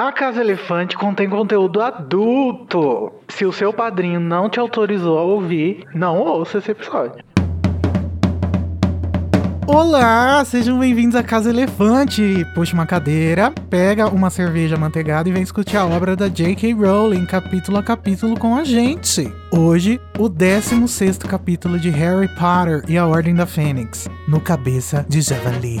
A Casa Elefante contém conteúdo adulto. Se o seu padrinho não te autorizou a ouvir, não ouça esse episódio. Olá, sejam bem-vindos à Casa Elefante. Puxa uma cadeira, pega uma cerveja manteigada e vem discutir a obra da J.K. Rowling, capítulo a capítulo, com a gente. Hoje, o 16 capítulo de Harry Potter e a Ordem da Fênix, no Cabeça de Javali.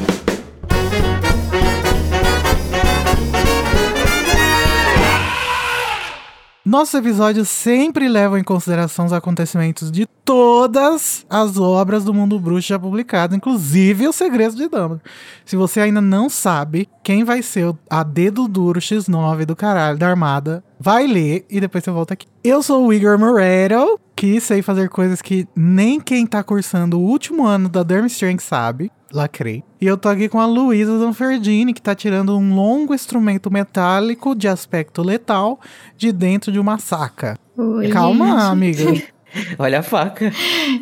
Nossos episódios sempre levam em consideração os acontecimentos de todas as obras do mundo bruxo já publicadas, inclusive os segredos de Dumbledore. Se você ainda não sabe quem vai ser a dedo duro X9 do caralho da armada, vai ler e depois você volta aqui. Eu sou o Igor Moreiro, que sei fazer coisas que nem quem tá cursando o último ano da Durmstrang sabe lacrei. E eu tô aqui com a Luísa Zanferdini, que tá tirando um longo instrumento metálico de aspecto letal de dentro de uma saca. Oi, Calma, gente. amiga. Olha a faca.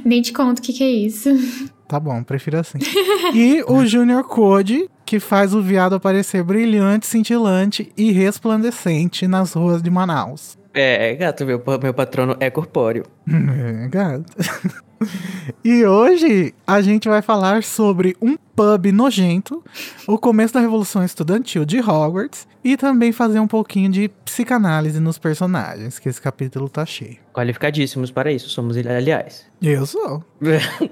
Nem te conto o que, que é isso. Tá bom, prefiro assim. E o Junior Code, que faz o viado aparecer brilhante, cintilante e resplandecente nas ruas de Manaus. É, gato, meu, meu patrono é corpóreo. É, gato. E hoje a gente vai falar sobre um pub nojento, o começo da Revolução Estudantil de Hogwarts e também fazer um pouquinho de psicanálise nos personagens, que esse capítulo tá cheio. Qualificadíssimos para isso, somos aliás. Eu sou.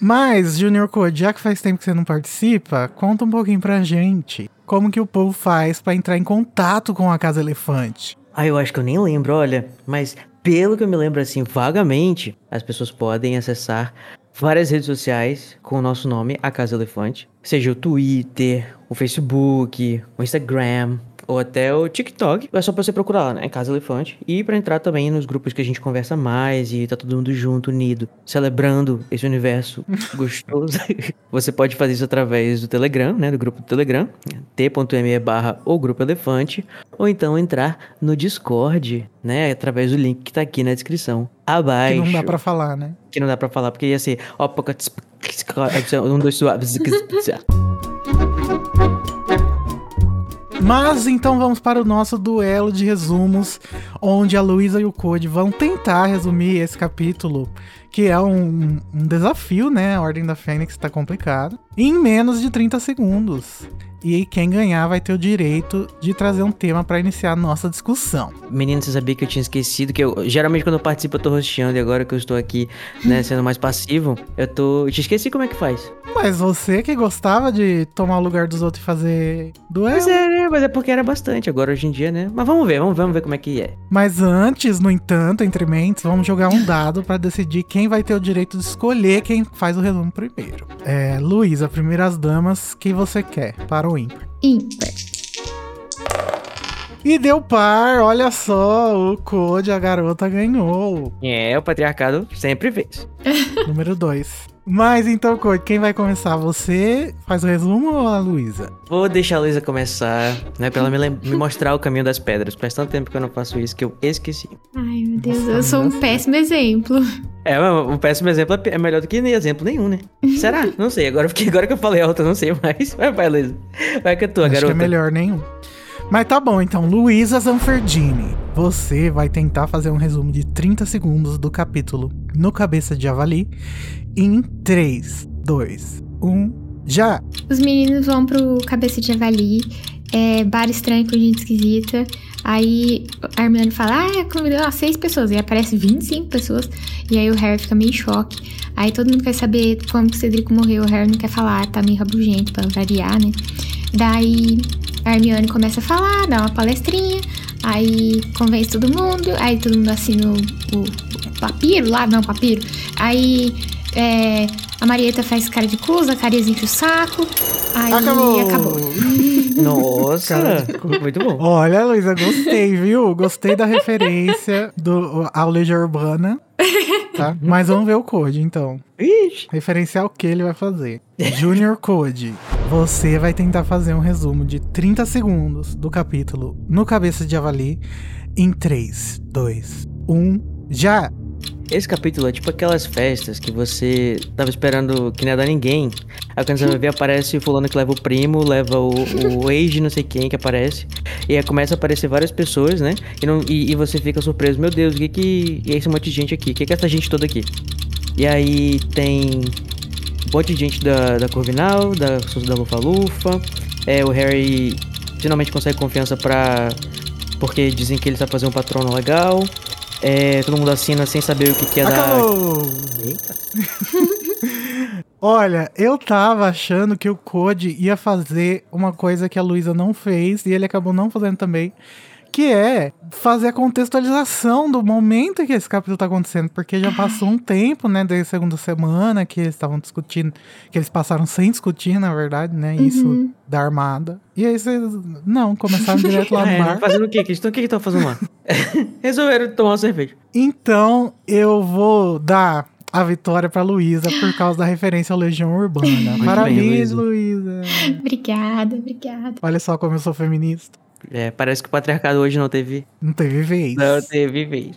Mas, Junior Code, já que faz tempo que você não participa, conta um pouquinho pra gente como que o povo faz pra entrar em contato com a Casa Elefante. Ah, eu acho que eu nem lembro, olha. Mas pelo que eu me lembro assim, vagamente, as pessoas podem acessar várias redes sociais com o nosso nome, a Casa Elefante. Seja o Twitter, o Facebook, o Instagram, ou até o TikTok. É só pra você procurar lá, né? Casa Elefante. E pra entrar também nos grupos que a gente conversa mais e tá todo mundo junto, unido, celebrando esse universo gostoso. você pode fazer isso através do Telegram, né? Do grupo do Telegram, t.me barra o Grupo Elefante. Ou então entrar no Discord, né? Através do link que tá aqui na descrição. Abaixo. Que não dá pra falar, né? Que não dá pra falar, porque ia ser... poca- Um, dois. Mas então vamos para o nosso duelo de resumos, onde a Luísa e o Code vão tentar resumir esse capítulo, que é um, um desafio, né? A Ordem da Fênix tá complicado, em menos de 30 segundos. E quem ganhar vai ter o direito de trazer um tema para iniciar a nossa discussão. Menino, você sabia que eu tinha esquecido que eu. Geralmente quando eu participo eu tô rosteando e agora que eu estou aqui, né, sendo mais passivo, eu tô. Eu te esqueci como é que faz. Mas você que gostava de tomar o lugar dos outros e fazer duelo. Mas é, mas é porque era bastante agora hoje em dia, né? Mas vamos ver, vamos, vamos ver como é que é. Mas antes, no entanto, entre mentes, vamos jogar um dado para decidir quem vai ter o direito de escolher quem faz o resumo primeiro. É, Luísa, primeiras damas, quem você quer? Para o ímpar. Ímpar. E deu par, olha só, o Code, a garota ganhou. É, o patriarcado sempre fez. Número 2. Mas então, quem vai começar? Você faz o resumo ou a Luísa? Vou deixar a Luísa começar, né? Pra ela me, me mostrar o caminho das pedras. Faz tanto tempo que eu não faço isso que eu esqueci. Ai, meu Deus, Nossa, eu sou um péssimo exemplo. É, um péssimo exemplo é melhor do que nem exemplo nenhum, né? Será? Não sei. Agora, porque agora que eu falei alto, eu não sei mais. Vai, vai, Luísa. Vai que é tua, Acho garota. que é melhor nenhum. Mas tá bom, então, Luísa Zanferdini, você vai tentar fazer um resumo de 30 segundos do capítulo No Cabeça de Javali em 3, 2, 1, já! Os meninos vão pro Cabeça de Javali, é, bar estranho com gente esquisita. Aí a Hermione fala, ah, convidou umas seis pessoas. E aparece 25 pessoas. E aí o Harry fica meio em choque. Aí todo mundo quer saber como que o Cedrico morreu. O Harry não quer falar, tá meio rabugento pra variar, né? Daí a Hermione começa a falar, dá uma palestrinha. Aí convence todo mundo. Aí todo mundo assina o, o- o papiro lá, não, papiro. Aí é, a Marieta faz cara de cruz, a Carias enche o saco. Aí Acabou! acabou. Nossa, Cara, muito bom. Olha, Luísa, gostei, viu? Gostei da referência do, ao Legião Urbana, tá? Mas vamos ver o Code, então. Ixi. Referenciar o que ele vai fazer. Junior Code, você vai tentar fazer um resumo de 30 segundos do capítulo No Cabeça de Javali em 3, 2, 1, já! Esse capítulo é tipo aquelas festas que você tava esperando que não ia dar ninguém. Aí quando você vai ver, aparece o fulano que leva o primo, leva o, o de não sei quem que aparece. E aí começa a aparecer várias pessoas, né? E, não, e, e você fica surpreso, meu Deus, o que que... E esse monte de gente aqui, o que que é essa gente toda aqui? E aí tem um monte de gente da, da Corvinal, da da Lufa-Lufa. É, o Harry finalmente consegue confiança pra... Porque dizem que ele sabe fazer um patrono legal. É, todo mundo assina sem saber o que, que é Acabou! da. Eita. Olha, eu tava achando que o Code ia fazer uma coisa que a Luísa não fez e ele acabou não fazendo também, que é fazer a contextualização do momento em que esse capítulo tá acontecendo, porque já passou um tempo, né, desde a segunda semana que eles estavam discutindo, que eles passaram sem discutir, na verdade, né, isso da armada. E aí vocês, não, começaram direto lá no É, bar. fazendo o quê? Então, o que que estão fazendo lá? Resolveram tomar uma cerveja. Então, eu vou dar a vitória pra Luísa por causa da referência à Legião Urbana. Parabéns. Luísa. Obrigada, obrigada. Olha só como eu sou feminista. É, parece que o patriarcado hoje não teve. Não teve vez. Não teve vez.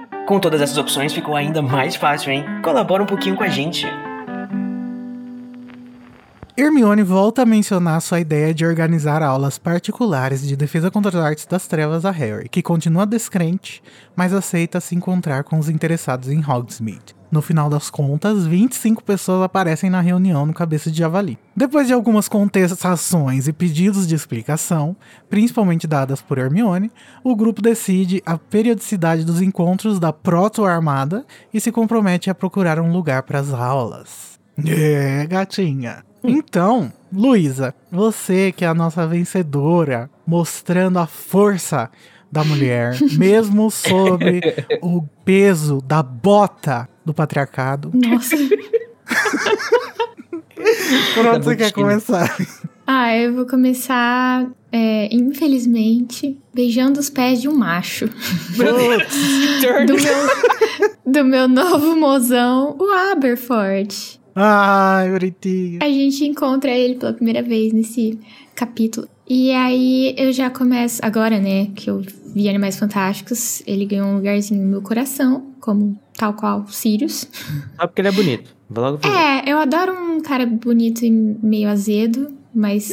Com todas essas opções ficou ainda mais fácil, hein? Colabora um pouquinho com a gente. Hermione volta a mencionar sua ideia de organizar aulas particulares de defesa contra as artes das trevas a Harry, que continua descrente, mas aceita se encontrar com os interessados em Hogsmeade. No final das contas, 25 pessoas aparecem na reunião no Cabeça de Javali. Depois de algumas contestações e pedidos de explicação, principalmente dadas por Hermione, o grupo decide a periodicidade dos encontros da proto-armada e se compromete a procurar um lugar para as aulas. É, gatinha. Então, Luísa, você que é a nossa vencedora, mostrando a força da mulher, mesmo sobre o peso da bota do patriarcado. Nossa. Por onde você Da quer começar? Ah, eu vou começar, é, infelizmente, beijando os pés de um macho. Do meu, do meu novo mozão, o Aberford. Ai, bonitinho. A gente encontra ele pela primeira vez nesse capítulo. E aí eu já começo, agora, né, que eu vi Animais Fantásticos, ele ganhou um lugarzinho no meu coração, como tal qual Sirius. Só porque ele é bonito. Vou logo fazer. É, eu adoro um cara bonito e meio azedo, mas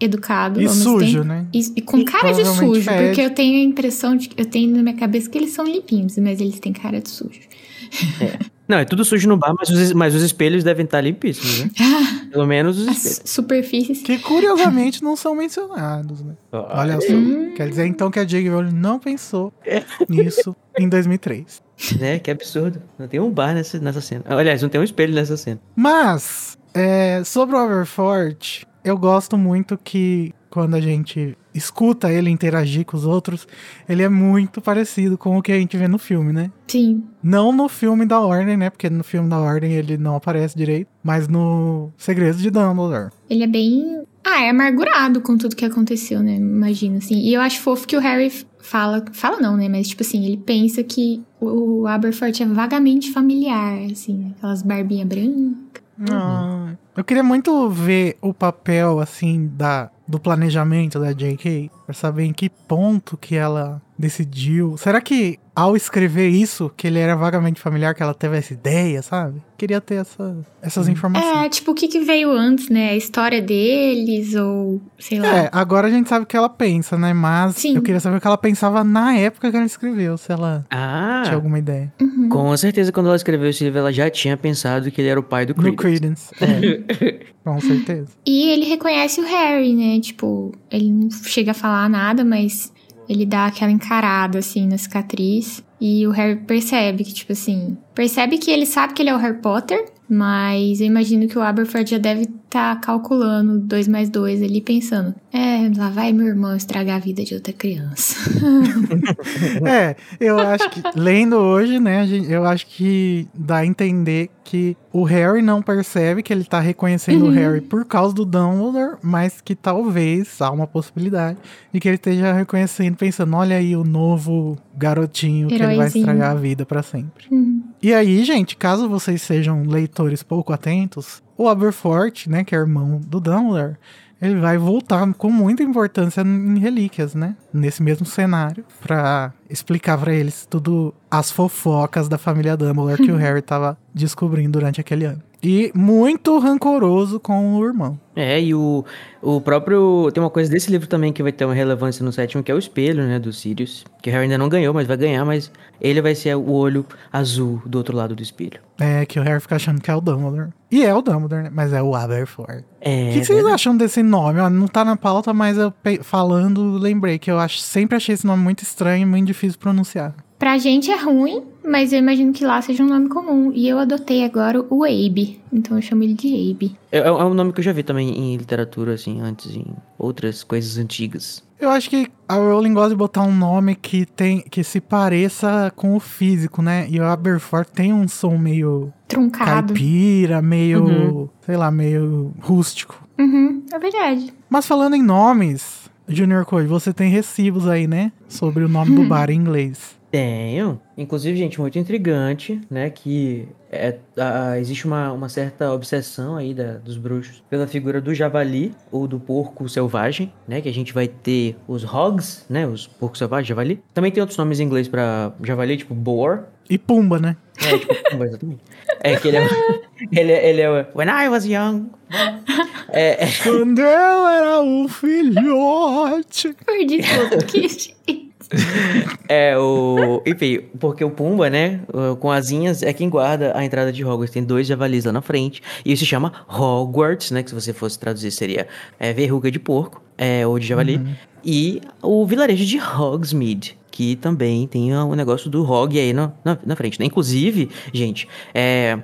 educado. E sujo, tempo. né? E, e com E cara de sujo, fede. porque eu tenho a impressão de que eu tenho na minha cabeça que eles são limpinhos, mas eles têm cara de sujo. Não, é tudo sujo no bar, mas os, mas os espelhos devem estar limpíssimos, né? Pelo menos os espelhos. As superfícies. Que curiosamente não são mencionados, né? Olha só. Hum. Quer dizer então que a J.K. Rowling não pensou nisso em 2003. Né? Que absurdo. Não tem um bar nessa, nessa cena. Aliás, não tem um espelho nessa cena. Mas, é, sobre o Overfort, eu gosto muito que quando a gente escuta ele interagir com os outros, ele é muito parecido com o que a gente vê no filme, né? Sim. Não no filme da Ordem, né? Porque no filme da Ordem ele não aparece direito, mas no Segredos de Dumbledore. Ele é bem. Ah, é amargurado com tudo que aconteceu, né? Imagino, assim. E eu acho fofo que o Harry fala. Fala não, né? Mas, tipo assim, ele pensa que o Aberfort é vagamente familiar, assim. Aquelas barbinhas brancas. Ah, eu queria muito ver o papel, assim, da, do planejamento da J.K. Pra saber em que ponto que ela decidiu. Será que ao escrever isso, que ele era vagamente familiar, que ela teve essa ideia, sabe? Queria ter essa, essas informações. É, tipo, o que, que veio antes, né? A história deles, ou sei lá. É, agora a gente sabe o que ela pensa, né? Mas Sim. eu queria saber o que ela pensava na época que ela escreveu, se ela Ah, tinha alguma ideia. Uhum. com certeza quando ela escreveu esse livro, ela já tinha pensado que ele era o pai do Credence. Credence. É, com certeza. E ele reconhece o Harry, né? Tipo, ele não chega a falar nada, mas ele dá aquela encarada, assim, na cicatriz. E o Harry percebe que, tipo assim, percebe que ele sabe que ele é o Harry Potter, Mas eu imagino que o Aberforth já deve estar tá calculando 2 mais 2 ali, pensando: é, lá vai meu irmão estragar a vida de outra criança. é, eu acho que, lendo hoje, né, eu acho que dá a entender que o Harry não percebe que ele tá reconhecendo uhum. o Harry por causa do Dumbledore, mas que talvez há uma possibilidade de que ele esteja reconhecendo, pensando: olha aí o novo garotinho Heróizinho. que ele vai estragar a vida para sempre. Uhum. E aí, gente, caso vocês sejam leitores pouco atentos, o Aberforth, né, que é irmão do Dumbledore, ele vai voltar com muita importância em relíquias, né? Nesse mesmo cenário, para explicar para eles tudo as fofocas da família Dumbledore que o Harry tava descobrindo durante aquele ano. E muito rancoroso com o irmão. É, e o, o próprio. Tem uma coisa desse livro também que vai ter uma relevância no sétimo, que é o espelho, né, do Sirius. Que o Harry ainda não ganhou, mas vai ganhar, mas ele vai ser o olho azul do outro lado do espelho. É, que o Harry fica achando que é o Dumbledore. E é o Dumbledore, né? Mas é o Aberforth. É. O que, que vocês acham desse nome? Não tá na pauta, mas eu falando, lembrei que eu acho, sempre achei esse nome muito estranho e muito difícil de pronunciar. Pra gente é ruim, mas eu imagino que lá seja um nome comum. E eu adotei agora o Abe. Então eu chamo ele de Abe. É, é um nome que eu já vi também em literatura, assim, antes, em outras coisas antigas. Eu acho que a Rowling gosta de botar um nome que tem que se pareça com o físico, né? E o Aberforth tem um som meio truncado, caipira, meio, uhum. sei lá, meio rústico. Uhum, é verdade. Mas falando em nomes, Junior Code, você tem recibos aí, né? Sobre o nome do bar em inglês. Tenho. Inclusive, gente, muito intrigante, né? Que é, a, existe uma, uma certa obsessão aí da, dos bruxos pela figura do javali ou do porco selvagem, né? Que a gente vai ter os hogs, né? Os porcos selvagens, javali. Também tem outros nomes em inglês para javali, tipo boar. E pumba, né? É, tipo pumba, exatamente. É que ele é, ele, é, ele é When I was young. É, é. Quando eu era um filhote. Perdi tudo que é, o. Enfim, porque o Pumba, né? Com asinhas é quem guarda a entrada de Hogwarts. Tem dois javalis lá na frente. E isso se chama Hogwarts, né? Que se você fosse traduzir seria é, verruga de porco, é, ou de javali. Uhum. E o vilarejo de Hogsmeade que também tem o negócio do Hog aí na, na, na frente, né? Inclusive, gente, é,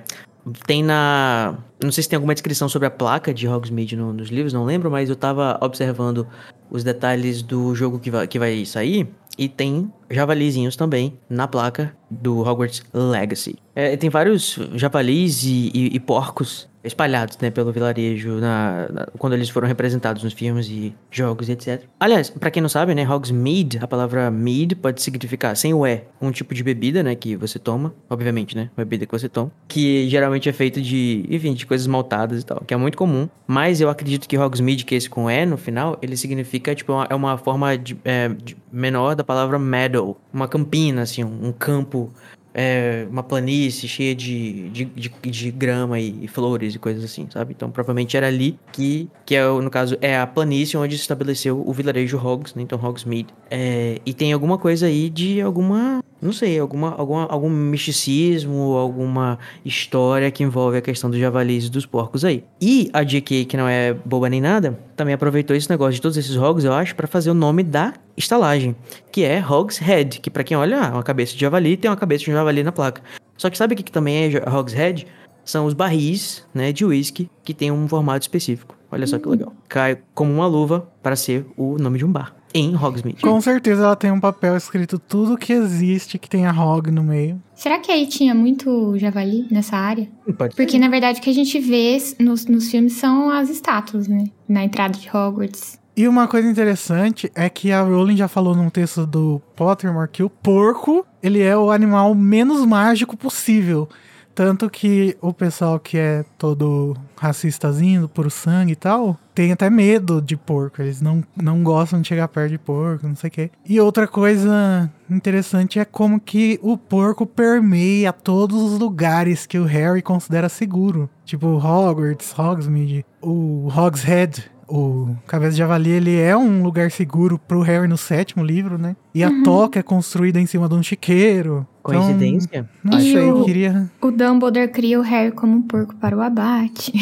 tem na. Não sei se tem alguma descrição sobre a placa de Hogsmeade no, nos livros, não lembro, mas eu tava observando os detalhes do jogo que vai, que vai sair. E tem javalizinhos também na placa do Hogwarts Legacy. É, tem vários javalis e, e, e porcos espalhados, né, pelo vilarejo na, na, quando eles foram representados nos filmes e jogos e etc. Aliás, para quem não sabe, né, Hogsmeade, a palavra mead pode significar sem o e, um tipo de bebida, né, que você toma, obviamente, né, uma bebida que você toma, que geralmente é feito de, enfim, de coisas maltadas e tal, que é muito comum, mas eu acredito que Hogsmeade, que é esse com e no final, ele significa, tipo, uma, é uma forma de, é, de menor da palavra meadow, uma campina, assim, um, um campo é, uma planície cheia de, de, de, de grama e, e, flores e coisas assim, sabe? Então, provavelmente era ali que, que é, no caso, é a planície onde se estabeleceu o vilarejo Hogs, né? Então, Hogsmeade. É, e tem alguma coisa aí de alguma, não sei, alguma, alguma, algum misticismo, alguma história que envolve a questão dos javalis e dos porcos aí. E a JK, que não é boba nem nada, também aproveitou esse negócio de todos esses Hogs, eu acho, para fazer o nome da estalagem, que é Hogshead, que para quem olha, ah, uma cabeça de javali tem uma cabeça de javali na placa. Só que sabe o que, que também é Hogshead? São os barris, né, de whisky que tem um formato específico. Olha só que hum. legal. Cai como uma luva para ser o nome de um bar em Hogsmeade. Com certeza ela tem um papel escrito tudo que existe que tenha Hog no meio. Será que aí tinha muito javali nessa área? Pode Porque ser. na verdade o que a gente vê nos, nos filmes são as estátuas, né? Na entrada de Hogwarts. E uma coisa interessante é que a Rowling já falou num texto do Pottermore que o porco, ele é o animal menos mágico possível. Tanto que o pessoal que é todo racistazinho, por sangue e tal, tem até medo de porco. Eles não, não gostam de chegar perto de porco, não sei o quê. E outra coisa interessante é como que o porco permeia todos os lugares que o Harry considera seguro. Tipo Hogwarts, Hogsmeade, o Hogshead, o Cabeça de Javali, ele é um lugar seguro pro Harry no sétimo livro, né? E uhum. a toca é construída em cima de um chiqueiro. Então, Coincidência? Então, não e sei, o, queria... O Dumbledore cria o Harry como um porco para o abate.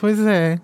Pois é.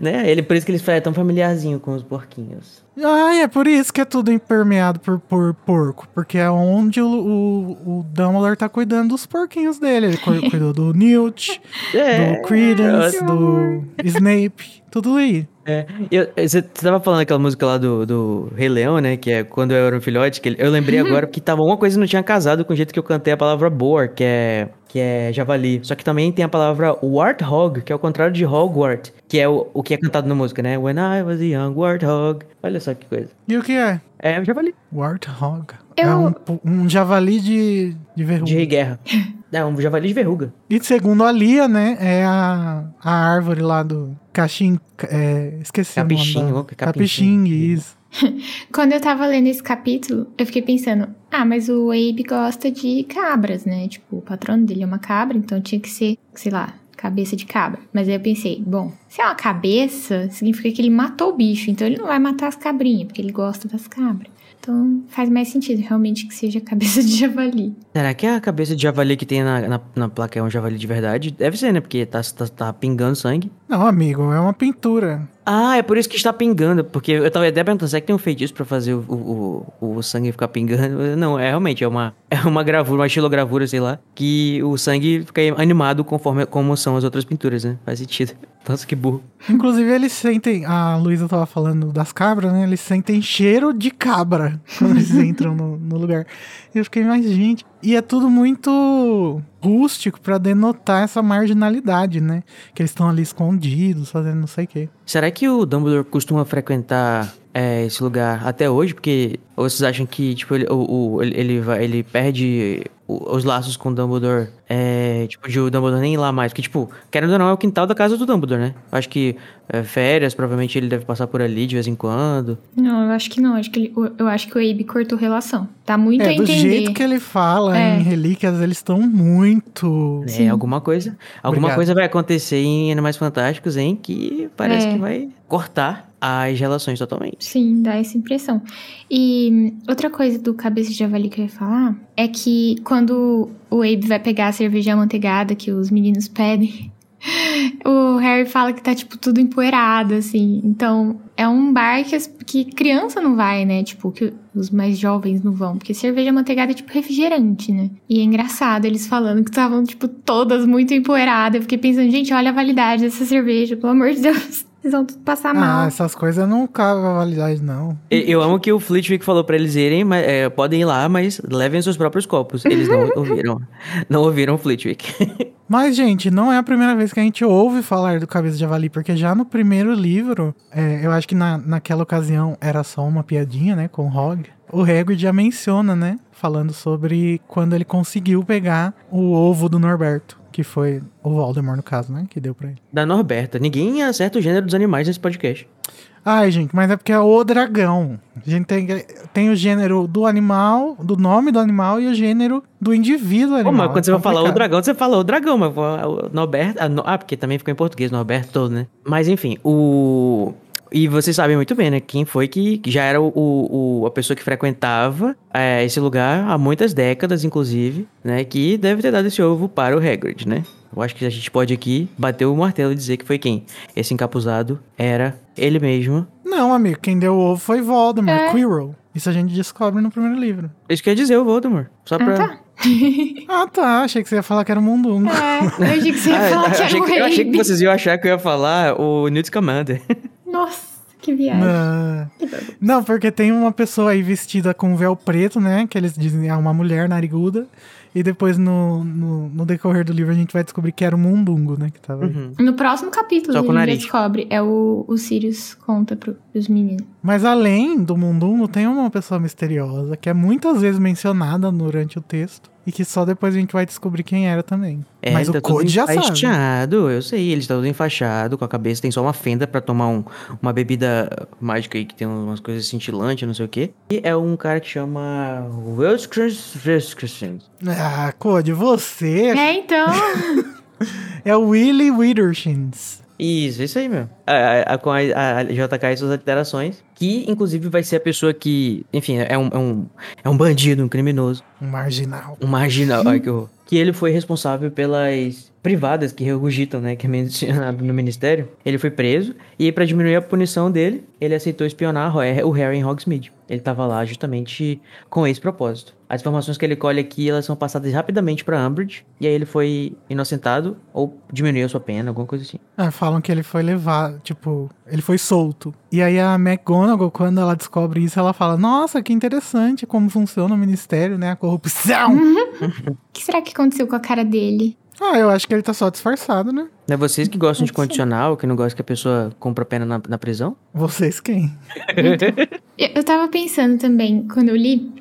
né? Ele, por isso que ele é tão familiarzinho com os porquinhos. Ah, é por isso que é tudo impermeado por, por porco. Porque é onde o, o, o Dumbledore tá cuidando dos porquinhos dele. Ele cu- cuidou do Newt, É, do Credence, do Snape, tudo aí. É, eu- você tava falando aquela música lá do, do Rei Leão, né? Que é quando eu era um filhote. Que ele- eu lembrei agora que tava uma coisa que não tinha casado com o jeito que eu cantei a palavra boar, que é, que é javali. Só que também tem a palavra warthog, que é o contrário de hogwart, que é o, o que é cantado na música, né? When I was a young warthog. Olha só que coisa. E o que é? É o javali. Warthog. É Eu- um, pu- um javali de, de verruga. De guerra. É um javali de verruga. E segundo a Lia, né, é a, a árvore lá do Caxim... É, esqueci Capixim, o nome. capixim. Capixim, isso. Quando eu tava lendo esse capítulo, eu fiquei pensando, ah, mas o Abe gosta de cabras, né? Tipo, o patrono dele é uma cabra, então tinha que ser, sei lá, cabeça de cabra. Mas aí eu pensei, bom, se é uma cabeça, significa que ele matou o bicho, então ele não vai matar as cabrinhas, porque ele gosta das cabras. Então faz mais sentido realmente que seja cabeça de javali. Será que a cabeça de javali que tem na, na, na placa é um javali de verdade? Deve ser, né? Porque tá, tá, tá pingando sangue. Não, amigo, é uma pintura. Ah, é por isso que está pingando. Porque eu tava até perguntando, será que tem um feitiço pra fazer o, o, o, sangue ficar pingando? Não, é realmente, é uma, é uma gravura, uma estilogravura, sei lá, que o sangue fica animado conforme como são as outras pinturas, né? Faz sentido. Nossa, que burro. Inclusive, eles sentem. A Luísa tava falando das cabras, né? Eles sentem cheiro de cabra quando eles entram no, no lugar. E eu fiquei, mas, gente. E é tudo muito rústico pra denotar essa marginalidade, né? Que eles estão ali escondidos, fazendo não sei o quê. Será que o Dumbledore costuma frequentar é, esse lugar até hoje? Porque vocês acham que tipo ele, o, o- ele, ele vai, ele perde o- os laços com o Dumbledore? É, tipo de o Dumbledore nem ir lá mais? Porque tipo, querendo ou não é o quintal da casa do Dumbledore, né? Eu acho que é, férias provavelmente ele deve passar por ali de vez em quando. Não, eu acho que não. Acho que ele- eu acho que o Abe cortou relação. Tá muito a É, do entender. jeito que ele fala É. em Relíquias, eles estão muito. É, alguma coisa, alguma Obrigado. coisa vai acontecer em Animais Fantásticos, hein? Que parece É. que vai cortar as relações totalmente. Sim, dá essa impressão. E outra coisa do cabeça de javali que eu ia falar é que quando o Abe vai pegar a cerveja amanteigada que os meninos pedem, o Harry fala que tá, tipo, tudo empoeirado, assim. Então, é um bar que, as- que criança não vai, né? Tipo, que os mais jovens não vão. Porque cerveja amanteigada é, tipo, refrigerante, né? E é engraçado eles falando que estavam, tipo, todas muito empoeiradas. Eu fiquei pensando, gente, olha a validade dessa cerveja, pelo amor de Deus. Vocês vão tudo passar mal. Ah, essas coisas não cabem a validade, não. E- Eu amo que o Flitwick falou pra eles irem, mas, é, podem ir lá, mas levem seus próprios copos. Eles não ouviram. Não ouviram o Flitwick. Mas, gente, não é a primeira vez que a gente ouve falar do Cabeça de Javali, porque já no primeiro livro, é, eu acho que na, naquela ocasião era só uma piadinha, né, com o Hog. O Hagrid já menciona, né, falando sobre quando ele conseguiu pegar o ovo do Norberto, que foi o Voldemort, no caso, né, que deu pra ele. Da Norberta. Ninguém acerta o gênero dos animais nesse podcast. Ai, gente, mas é porque é o dragão. A gente tem, tem o gênero do animal, do nome do animal e o gênero do indivíduo Pô, animal. mas quando É você vai falar o dragão, você fala o dragão, mas o Norberto. Ah, ah, porque também ficou em português, Norberto todo, né? Mas enfim, o. E vocês sabem muito bem, né? Quem foi que que já era o, o- a pessoa que frequentava é, esse lugar há muitas décadas, inclusive, né? Que deve ter dado esse ovo para o Hagrid, né? Eu acho que a gente pode aqui bater o martelo e dizer que foi quem? Esse encapuzado era ele mesmo. Não, amigo, quem deu o ovo foi Voldemort, É. Quirrell. Isso a gente descobre no primeiro livro. Isso quer dizer o Voldemort. Só pra. Ah, tá. Ah, tá. Achei que você ia falar que era o Mundungo. É, eu achei que você ia Ah, falar que achei era o que- eu achei que vocês iam achar que eu ia falar o Newt Scamander. Nossa, que viagem. Não. Não, porque tem uma pessoa aí vestida com véu preto, né? Que eles dizem é uma mulher nariguda. E depois no, no, no decorrer do livro a gente vai descobrir que era o Mundungo, né? Que tava. Uhum. No próximo capítulo Só a gente descobre. É o, o Sirius conta pro, pros meninos. Mas além do Mundungo, tem uma pessoa misteriosa que é muitas vezes mencionada durante o texto. E que só depois a gente vai descobrir quem era também. É, Mas tá o Code já sabe. eu sei, ele está todo enfaixado, com a cabeça, tem só uma fenda pra tomar um- uma bebida mágica aí que tem umas coisas cintilantes, não sei o quê. E é um cara que chama Wilskins. Ah, Code, você É, então. é o Willy Withershins. Isso, isso aí mesmo. A, a- a- com a, a JK e suas alterações, que inclusive vai ser a pessoa que, enfim, é um, é um, é um bandido, um criminoso. Um marginal. Um marginal, ai que horror. Que ele foi responsável pelas privadas que regurgitam, né, que é mencionado no ministério, ele foi preso e para diminuir a punição dele, ele aceitou espionar o Harry em Hogsmeade. Ele estava lá justamente com esse propósito. As informações que ele colhe aqui, elas são passadas rapidamente para Umbridge, e aí ele foi inocentado ou diminuiu a sua pena, alguma coisa assim. É, falam que ele foi levado, tipo, ele foi solto. E aí a McGonagall, quando ela descobre isso, ela fala: "Nossa, que interessante como funciona o ministério, né, a corrupção". o que será que aconteceu com a cara dele? Ah, eu acho que ele tá só disfarçado, né? É vocês que gostam de condicional, que não gostam que a pessoa compra pena na, na prisão? Vocês quem? eu tava pensando também, quando eu li,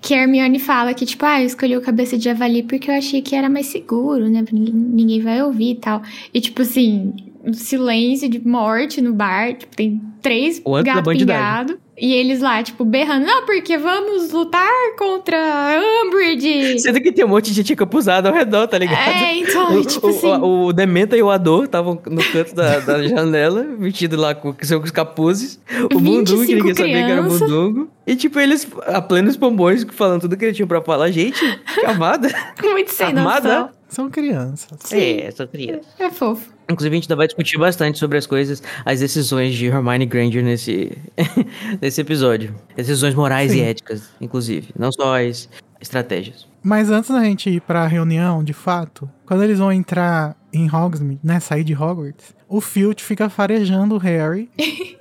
que a Hermione fala que, tipo, ah, eu escolhi o cabeça de javali porque eu achei que era mais seguro, né? Ninguém, ninguém vai ouvir e tal. E, tipo assim, silêncio de morte no bar, tipo, tem três gatos pingados. E eles lá, tipo, berrando, não, porque vamos lutar contra Umbridge. Sendo que tem um monte de gente capuzada ao redor, tá ligado? É, então, o, tipo o, assim... O, o Dementa e o Ador estavam no canto da, da janela, vestido lá com seus capuzes. O Mundungo, que ninguém sabia que era Mundungo. E, tipo, eles, a plenos pombões, falando tudo que eles tinham pra falar. Gente, que amada. Muito sem amada. noção. São crianças. Sim. É, são crianças. É fofo. Inclusive, a gente ainda vai discutir bastante sobre as coisas, as decisões de Hermione Granger nesse, nesse episódio. Decisões morais Sim. e éticas, inclusive. Não só as estratégias. Mas antes da gente ir pra reunião, de fato, quando eles vão entrar em Hogsmeade, né, sair de Hogwarts, o Filch fica farejando o Harry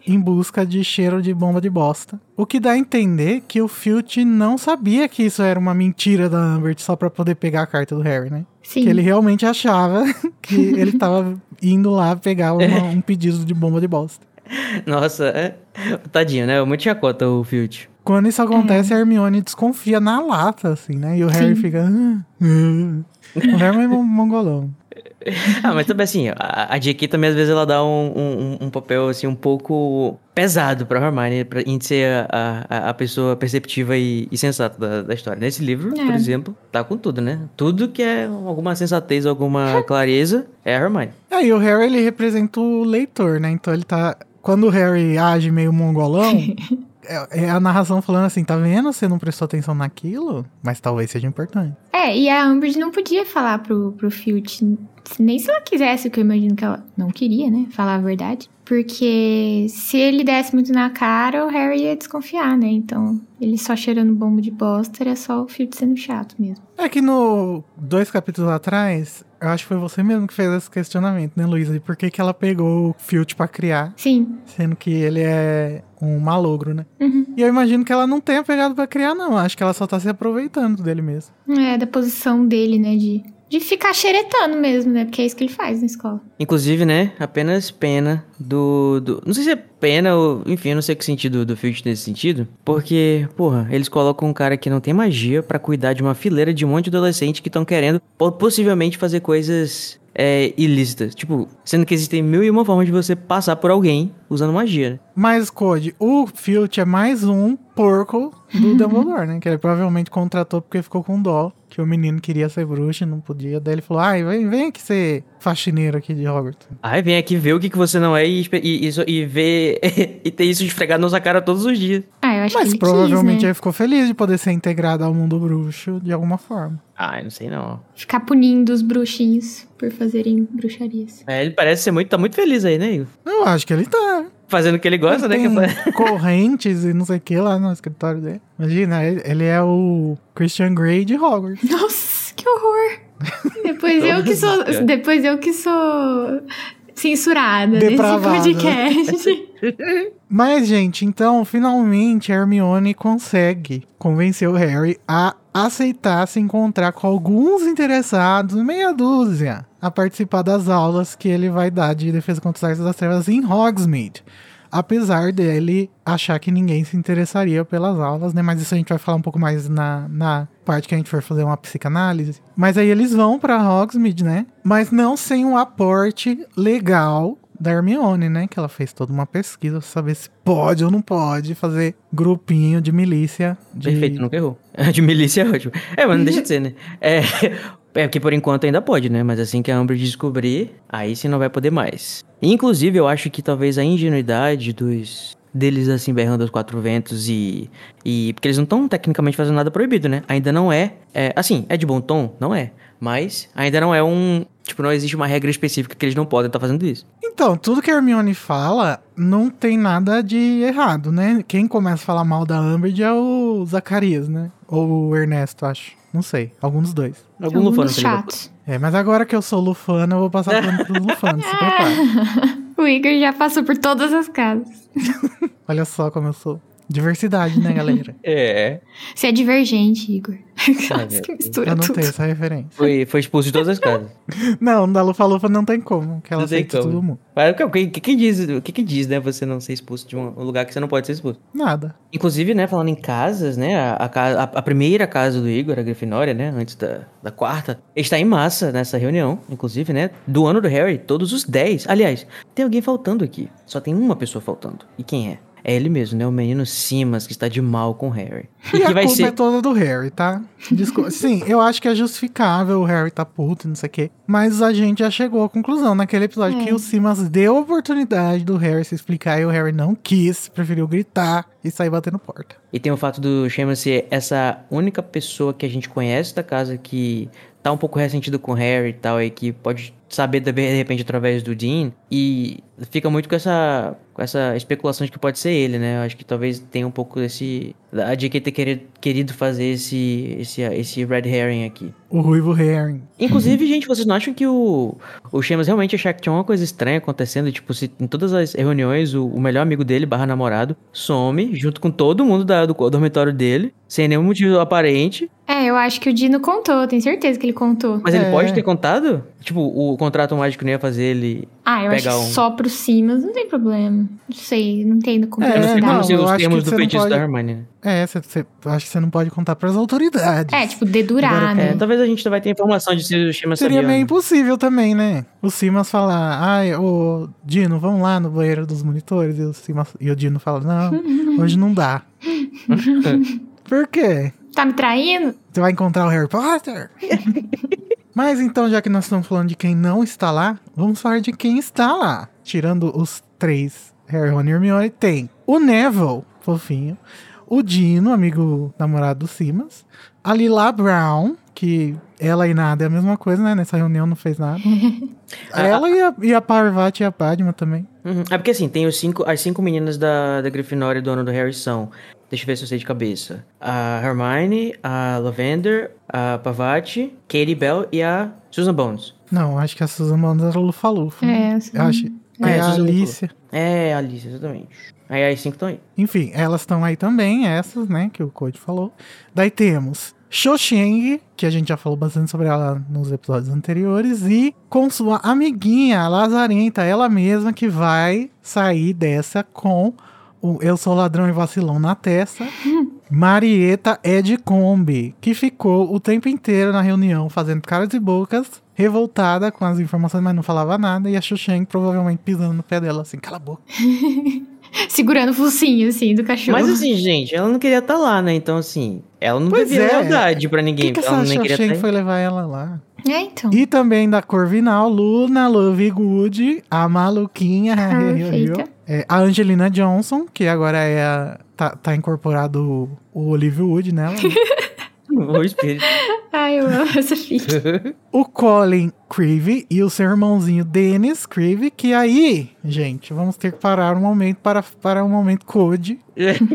em busca de cheiro de bomba de bosta. O que dá a entender que o Filch não sabia que isso era uma mentira da Amber só para poder pegar a carta do Harry, né? Sim. Que ele realmente achava que ele tava indo lá pegar uma, um pedido de bomba de bosta. Nossa, é... tadinho, né? Muito chacota o Filch. Quando isso acontece, é. a Hermione desconfia na lata, assim, né? E o Harry Sim. fica. Ah, ah. O Harry é mongolão. ah, mas também assim, a, a JK também às vezes ela dá um, um, um papel assim um pouco pesado pra Hermione pra, em ser a, a, a pessoa perceptiva e, e sensata da, da, história. Nesse livro, é. por exemplo, tá com tudo, né? Tudo que é alguma sensatez, alguma clareza é a Hermione. É, e o Harry ele representa o leitor, né? Então ele tá... Quando o Harry age meio mongolão... É, é, a narração falando assim, tá vendo? Você não prestou atenção naquilo, mas talvez seja importante. É, e a Umbridge não podia falar pro, pro Filch, nem se ela quisesse, que eu imagino que ela não queria, né? Falar a verdade. Porque se ele desse muito na cara, o Harry ia desconfiar, né? Então, ele só cheirando bombo de bosta era só o Filch sendo chato mesmo. É que no dois capítulos atrás, eu acho que foi você mesmo que fez esse questionamento, né, Luísa? De por que, que ela pegou o Filch pra criar? Sim. Sendo que ele é um malogro, né? Uhum. E eu imagino que ela não tenha pegado pra criar, não. Acho que ela só tá se aproveitando dele mesmo. É, da posição dele, né? De de ficar xeretando mesmo, né? Porque é isso que ele faz na escola. Inclusive, né? Apenas pena do. do não sei se é pena ou. Enfim, eu não sei que sentido do Filch nesse sentido. Porque, porra, eles colocam um cara que não tem magia para cuidar de uma fileira de um monte de adolescente que estão querendo possivelmente fazer coisas é, ilícitas. Tipo, sendo que existem mil e uma formas de você passar por alguém usando magia. Né? Mas, Code, o Filch é mais um porco do Dumbledore, né? Que ele provavelmente contratou porque ficou com dó que o menino queria ser bruxo e não podia. Daí ele falou: ai, vem, vem aqui ser faxineiro aqui de Hogwarts. Ai, vem aqui ver o que, que você não é e, e, e, e ver e ter isso esfregado na sua cara todos os dias. Ah, eu acho Mas que provavelmente quis, né? ele ficou feliz de poder ser integrado ao mundo bruxo de alguma forma. Ah, não sei não. Ficar punindo os bruxinhos por fazerem bruxarias. É, ele parece ser muito, tá muito feliz aí, né, Igor? Eu acho que ele tá fazendo o que ele gosta, ele né? Tem correntes e não sei o que lá no escritório dele. Imagina, ele é o Christian Grey de Hogwarts. Nossa, que horror! Depois eu que sou. Depois eu que sou censurada Depravada. nesse podcast. Mas, gente, então, finalmente a Hermione consegue convencer o Harry a aceitar se encontrar com alguns interessados, meia dúzia, a participar das aulas que ele vai dar de defesa contra os artes das trevas em Hogsmeade. Apesar dele achar que ninguém se interessaria pelas aulas, né? Mas isso a gente vai falar um pouco mais na, na parte que a gente for fazer uma psicanálise. Mas aí eles vão para Hogsmeade, né? Mas não sem um aporte legal da Hermione, né? Que ela fez toda uma pesquisa pra saber se pode ou não pode fazer grupinho de milícia. De... Perfeito, nunca errou. De milícia é ótimo. É, mas não deixa de ser, né? É, é que por enquanto ainda pode, né? Mas assim que a Amber descobrir, aí sim não vai poder mais. Inclusive, eu acho que talvez a ingenuidade dos deles assim berrando aos quatro ventos e. e porque eles não estão tecnicamente fazendo nada proibido, né? Ainda não é, é. Assim, é de bom tom? Não é. Mas ainda não é um. Tipo, não existe uma regra específica que eles não podem estar fazendo isso. Então, tudo que a Hermione fala não tem nada de errado, né? Quem começa a falar mal da Umbridge é o Zacarias, né? Ou o Ernesto, acho. Não sei. Algum dos dois. Algum Alguns Lufano seria chatos. É, mas agora que eu sou Lufano, eu vou passar pano pros Lufanos. Se prepara. O Igor já passou por todas as casas. Olha só como eu sou. Diversidade, né, galera? É. Você é divergente, Igor. é. que mistura Eu não tudo. tenho essa referência. Foi, foi expulso de todas as casas. Não, da Lufa Lufa não tem como, que ela aceita como. todo mundo. Mas o que, que, que diz, o que, que diz, né? Você não ser expulso de um lugar que você não pode ser expulso. Nada. Inclusive, né, falando em casas, né, a, a- a primeira casa do Igor, a Grifinória, né, antes da, da quarta, está em massa nessa reunião, inclusive, né, do ano do Harry, todos os 10. Aliás, tem alguém faltando aqui, só tem uma pessoa faltando. E quem é? É ele mesmo, né, o menino Simas, que está de mal com o Harry. E E que a vai culpa ser... é toda do Harry, tá? Desculpa. Sim, eu acho que é justificável o Harry tá puto, não sei o quê. Mas a gente já chegou à conclusão naquele episódio É. que o Simas deu a oportunidade do Harry se explicar e o Harry não quis, preferiu gritar e sair batendo porta. E tem o fato do Seamus ser essa única pessoa que a gente conhece da casa que tá um pouco ressentido com o Harry e tal, e que pode saber de repente através do Dean. E fica muito com essa, com essa especulação de que pode ser ele, né? Eu acho que talvez tenha um pouco desse. A JK ter querido, querido fazer esse, esse, esse Red Herring aqui. O Ruivo Harry. Inclusive, gente, vocês não acham que o, o Seamus realmente achar que tinha uma coisa estranha acontecendo? Tipo, se em todas as reuniões o, o melhor amigo dele, barra namorado, some junto com todo mundo da- do dormitório dele, sem nenhum motivo aparente. É, eu acho que o Dino contou, tenho certeza que ele contou. Mas ele É. pode ter contado? Tipo, o contrato mágico não ia fazer ele. Ah, eu acho pegar que um- só pro Simas não tem problema. Não sei, não entendo É, complexidade. não, não sei eu os acho termos que do feitiço pode- da Hermione, né? É, você, você, eu acho que você não pode contar pras autoridades. É, tipo, dedurar, Agora, né? É, talvez a gente vai ter informação de se o Shima Seria sabia. meio né? impossível também, né? O Simas falar, ai, ô Dino, vamos lá no banheiro dos monitores. E o, Simas, e o Dino fala, não, hoje não dá. Por quê? Tá me traindo? Você vai encontrar o Harry Potter? Mas então, já que nós estamos falando de quem não está lá, vamos falar de quem está lá. Tirando os três, Harry, Ron e Hermione, tem o Neville, fofinho. O Dino, amigo namorado do Simas. A Lila Brown, que ela e nada é a mesma coisa, né? Nessa reunião não fez nada. ela e a, e a Parvati e a Padma também. Uhum. É porque assim, tem os cinco, as cinco meninas da, da Grifinória e do ano do Harry são. Deixa eu ver se eu sei de cabeça. A Hermione, a Lavender, a Pavati, Katie Bell e a Susan Bones. Não, acho que a Susan Bones era Lufa-Lufa. É, assim. Eu acho. É, É, a Susan Alicia. É, a Alice, exatamente. Aí as cinco estão aí. Enfim, elas estão aí também, essas, né, que o Code falou. Daí temos Xoxeng, que a gente já falou bastante sobre ela nos episódios anteriores, e com sua amiguinha, a Lazarenta, ela mesma que vai sair dessa com o Eu Sou Ladrão e Vacilão na testa. Marieta Edcombe, que ficou o tempo inteiro na reunião fazendo caras e bocas, revoltada com as informações, mas não falava nada, e a Xuxeng provavelmente pisando no pé dela, assim, cala a boca. Segurando o focinho, assim, do cachorro. Mas assim, gente, ela não queria estar lá, né? Então, assim, ela não Pois devia é. lealdade pra Por ninguém. que, que ela essa nem queria Xuxeng estar aí. foi levar ela lá? É, então. E também da Corvinal, Luna Lovegood, a maluquinha, Perfeita. é, a Angelina Johnson, que agora é a, tá, tá incorporado o, o Olivia Wood nela. né? O espírito. Ai, eu amo essa ficha. o Colin Creevy e o seu irmãozinho Dennis Creevy, que aí, gente, vamos ter que parar um momento para, para um momento code.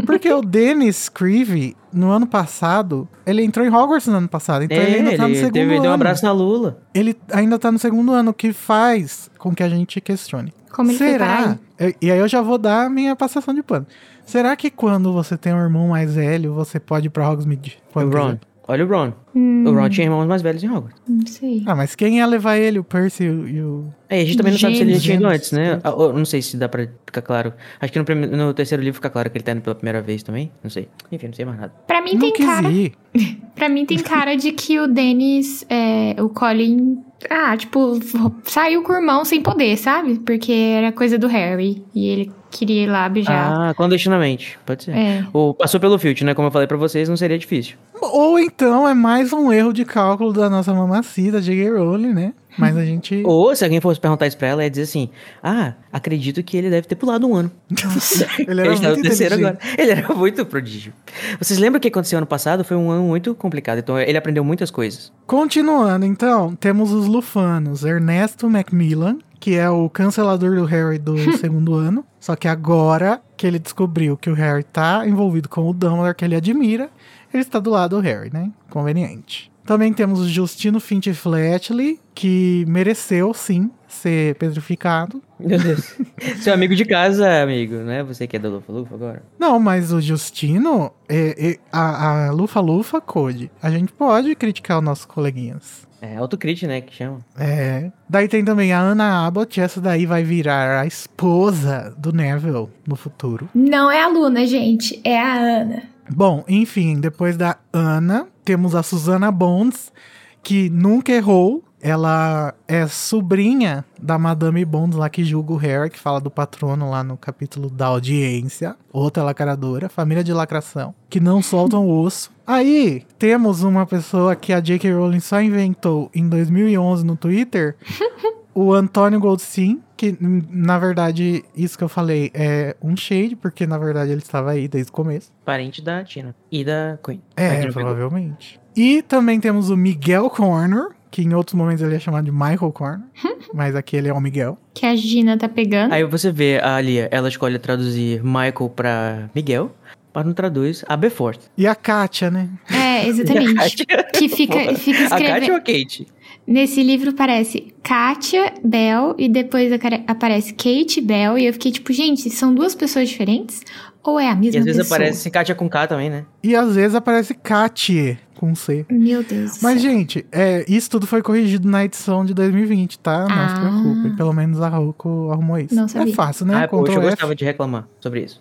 Porque o Dennis Creevy, no ano passado, ele entrou em Hogwarts no ano passado, então ele É, ainda tá no ele segundo teve, ano. deu um abraço na Lula. Ele ainda tá no segundo ano, o que faz com que a gente questione. Como ele Será? E aí eu já vou dar a minha passação de pano. Será que quando você tem um irmão mais velho, você pode ir pra Hogsmeade? O Quando Ron. quiser? Olha o Ron. Hum, O Ron tinha irmãos mais velhos em Hogwarts. Não sei. Ah, mas quem ia levar ele? O Percy e o... e o- É, a gente também não sabe se ele já tinha ido antes, né? Ah, Eu não sei se dá pra ficar claro. Acho que no, prime- no terceiro livro fica claro que ele tá indo pela primeira vez também. Não sei. Enfim, não sei mais nada. Pra mim Não tem cara. ir. Pra mim tem cara de que o Dennis, é, o Colin. Ah, tipo, saiu com o irmão sem poder, sabe? Porque era coisa do Harry. E ele queria ir lá beijar. Ah, clandestinamente. Pode ser. É. Ou passou pelo filtro, né? Como eu falei pra vocês, não seria difícil. Ou então é mais um erro de cálculo da nossa mamacita, J.K. Rowling, né? Mas a gente. Ou se alguém fosse perguntar isso pra ela, ia dizer assim: Ah, acredito que ele deve ter pulado um ano. Ele era Ele tá muito terceiro agora. Ele era muito prodígio. Vocês lembram o que aconteceu ano passado? Foi um ano muito complicado. Então ele aprendeu muitas coisas. Continuando, então, temos os lufanos. Ernesto Macmillan, que é o cancelador do Harry do segundo ano. Só que agora que ele descobriu que o Harry tá envolvido com o Dumbledore, que ele admira, ele está do lado do Harry, né? Conveniente. Também temos o Justino Finch Fletchley, que mereceu, sim, ser petrificado. Meu Deus. Seu amigo de casa, amigo, né? Você que é da Lufa Lufa agora. Não, mas o Justino, é, é- a, a Lufa Lufa Code, a gente pode criticar os nossos coleguinhas. É autocrítica, né? Que chama. É. Daí tem também a Ana Abbott, essa daí vai virar a esposa do Neville no futuro. Não é a Luna, gente, é a Ana. Bom, enfim, depois da Ana, temos a Susana Bonds, que nunca errou. Ela é sobrinha da Madame Bonds lá que julga o Harry, que fala do patrono lá no capítulo da audiência. Outra lacradora, família de lacração, que não soltam o osso. Aí, temos uma pessoa que a J.K. Rowling só inventou em 2011 no Twitter, o Antônio Goldstein, que na verdade, isso que eu falei é um shade, porque na verdade ele estava aí desde o começo. Parente da Tina. E da Queen. É, provavelmente. E também temos o Miguel Corner, que em outros momentos ele é chamado de Michael Corner, mas aqui ele é o Miguel. Que a Gina tá pegando. Aí você vê a Lia, ela escolhe traduzir Michael pra Miguel, mas não traduz a Befort. E a Kátia, né? É, exatamente. que fica, fica A Kátia ou escrevendo. a Kate? Nesse livro parece Katia Bell e depois apare- aparece Kate Bell. E eu fiquei tipo, gente, são duas pessoas diferentes? Ou é a mesma E às vezes pessoa? aparece Kátia com K também, né? E às vezes aparece Katie com C. Meu Deus do Mas, céu. gente, é, isso tudo foi corrigido na edição de 2020, tá? Não se Ah. preocupem. Pelo menos a Roku arrumou isso. Não sabia. É fácil, né? ah, poxa, eu F. gostava de reclamar sobre isso.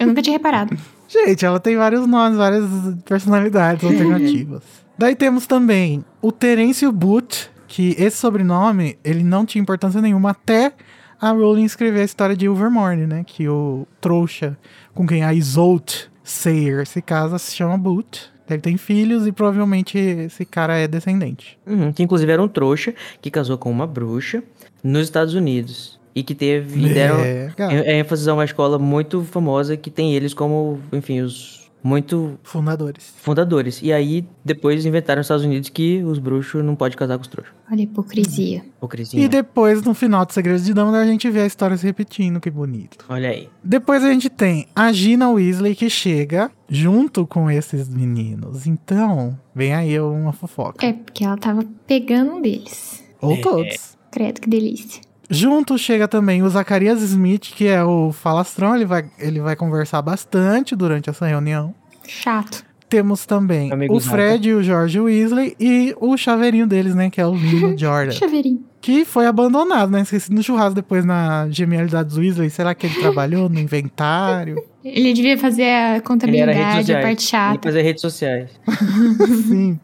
Eu nunca tinha reparado. Gente, ela tem vários nomes, várias personalidades alternativas. Daí temos também o Terêncio Boot, que esse sobrenome, ele não tinha importância nenhuma até a Rowling escrever a história de Ilvermorny, né? Que o trouxa com quem a Isolde Sayer se casa se chama Boot. Ele tem filhos e provavelmente esse cara é descendente. Uhum, que inclusive era um trouxa que casou com uma bruxa nos Estados Unidos. E que teve. E deram É, cara, é, ênfase a uma escola muito famosa que tem eles como, enfim, os muito fundadores. fundadores. E aí, depois inventaram nos Estados Unidos que os bruxos não podem casar com os trouxas. Olha a hipocrisia. Hipocrisia. E depois, no final de Segredos de Dumbledore, a gente vê a história se repetindo, que bonito. Olha aí. Depois a gente tem a Gina Weasley que chega junto com esses meninos. Então, vem aí uma fofoca. É, porque ela tava pegando um deles. Ou É. todos. Credo, que delícia. Junto chega também o Zacarias Smith, que é o falastrão. Ele vai, ele vai conversar bastante durante essa reunião. Chato. Temos também Amigo o. Fred e o George Weasley e o chaveirinho deles, né? Que é o Lilo Jordan. Chaveirinho. que foi abandonado, né? Esqueci no churrasco depois na genialidade dos Weasley. Será que ele trabalhou no inventário? Ele devia fazer a Ele era redes contabilidade, a parte Ele chata, fazia redes sociais. Sim.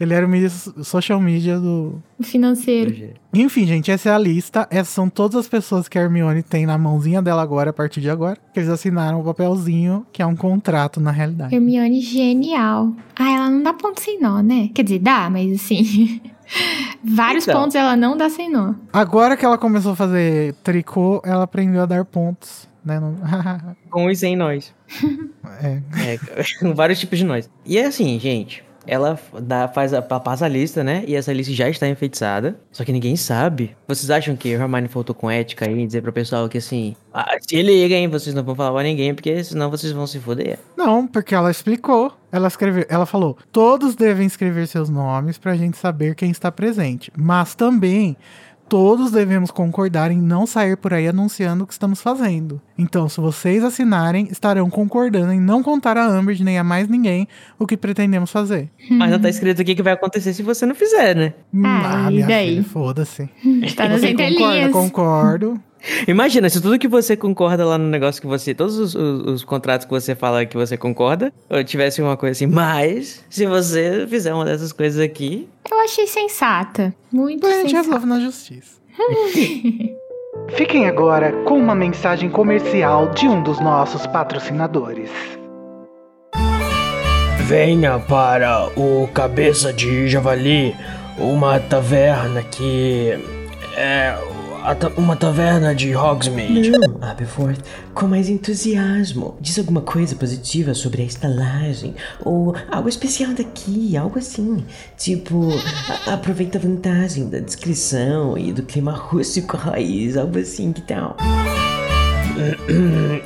Ele era o mídia, social media do. o financeiro. Enfim, gente, essa é a lista. Essas são todas as pessoas que a Hermione tem na mãozinha dela agora, a partir de agora. Que eles assinaram o papelzinho, que é um contrato na realidade. Hermione genial. Ah, ela não dá ponto sem nó, né? Quer dizer, dá, mas assim. Vários Então. pontos ela não dá sem nó. Agora que ela começou a fazer tricô, ela aprendeu a dar pontos. Né? Não- Com e sem nós. é. É, vários tipos de nós. E é assim, gente. Ela dá, faz a, passa a lista, né? E essa lista já está enfeitiçada. Só que ninguém sabe. Vocês acham que Hermione faltou com ética aí? Dizer pro pessoal que assim... Ah, se liga, hein? Vocês não vão falar pra ninguém, porque senão vocês vão se foder. Não, porque ela explicou. Ela escreveu, ela falou: todos devem escrever seus nomes pra gente saber quem está presente. Mas também todos devemos concordar em não sair por aí anunciando o que estamos fazendo. Então, se vocês assinarem, estarão concordando em não contar a Umbridge nem a mais ninguém o que pretendemos fazer. Mas não tá escrito aqui que vai acontecer se você não fizer, né? Ah, e minha daí? filha, foda-se. Tá nas Você concorda? entrelinhas. Concordo. Imagina, se tudo que você concorda lá no negócio que você. Todos os, os- os contratos que você fala que você concorda, ou tivesse uma coisa assim, mas se você fizer uma dessas coisas aqui. Eu achei sensata. Muito Depois a gente sensata. resolve na justiça. Fiquem agora com uma mensagem comercial de um dos nossos patrocinadores. Venha para o Cabeça de Javali, uma taverna que é ta- uma taverna de Hogsmeade. Não, Aberforth, com mais entusiasmo. Diz alguma coisa positiva sobre a estalagem. Ou algo especial daqui, algo assim. Tipo, a- aproveita a vantagem da descrição e do clima rústico raiz, algo assim, que tal?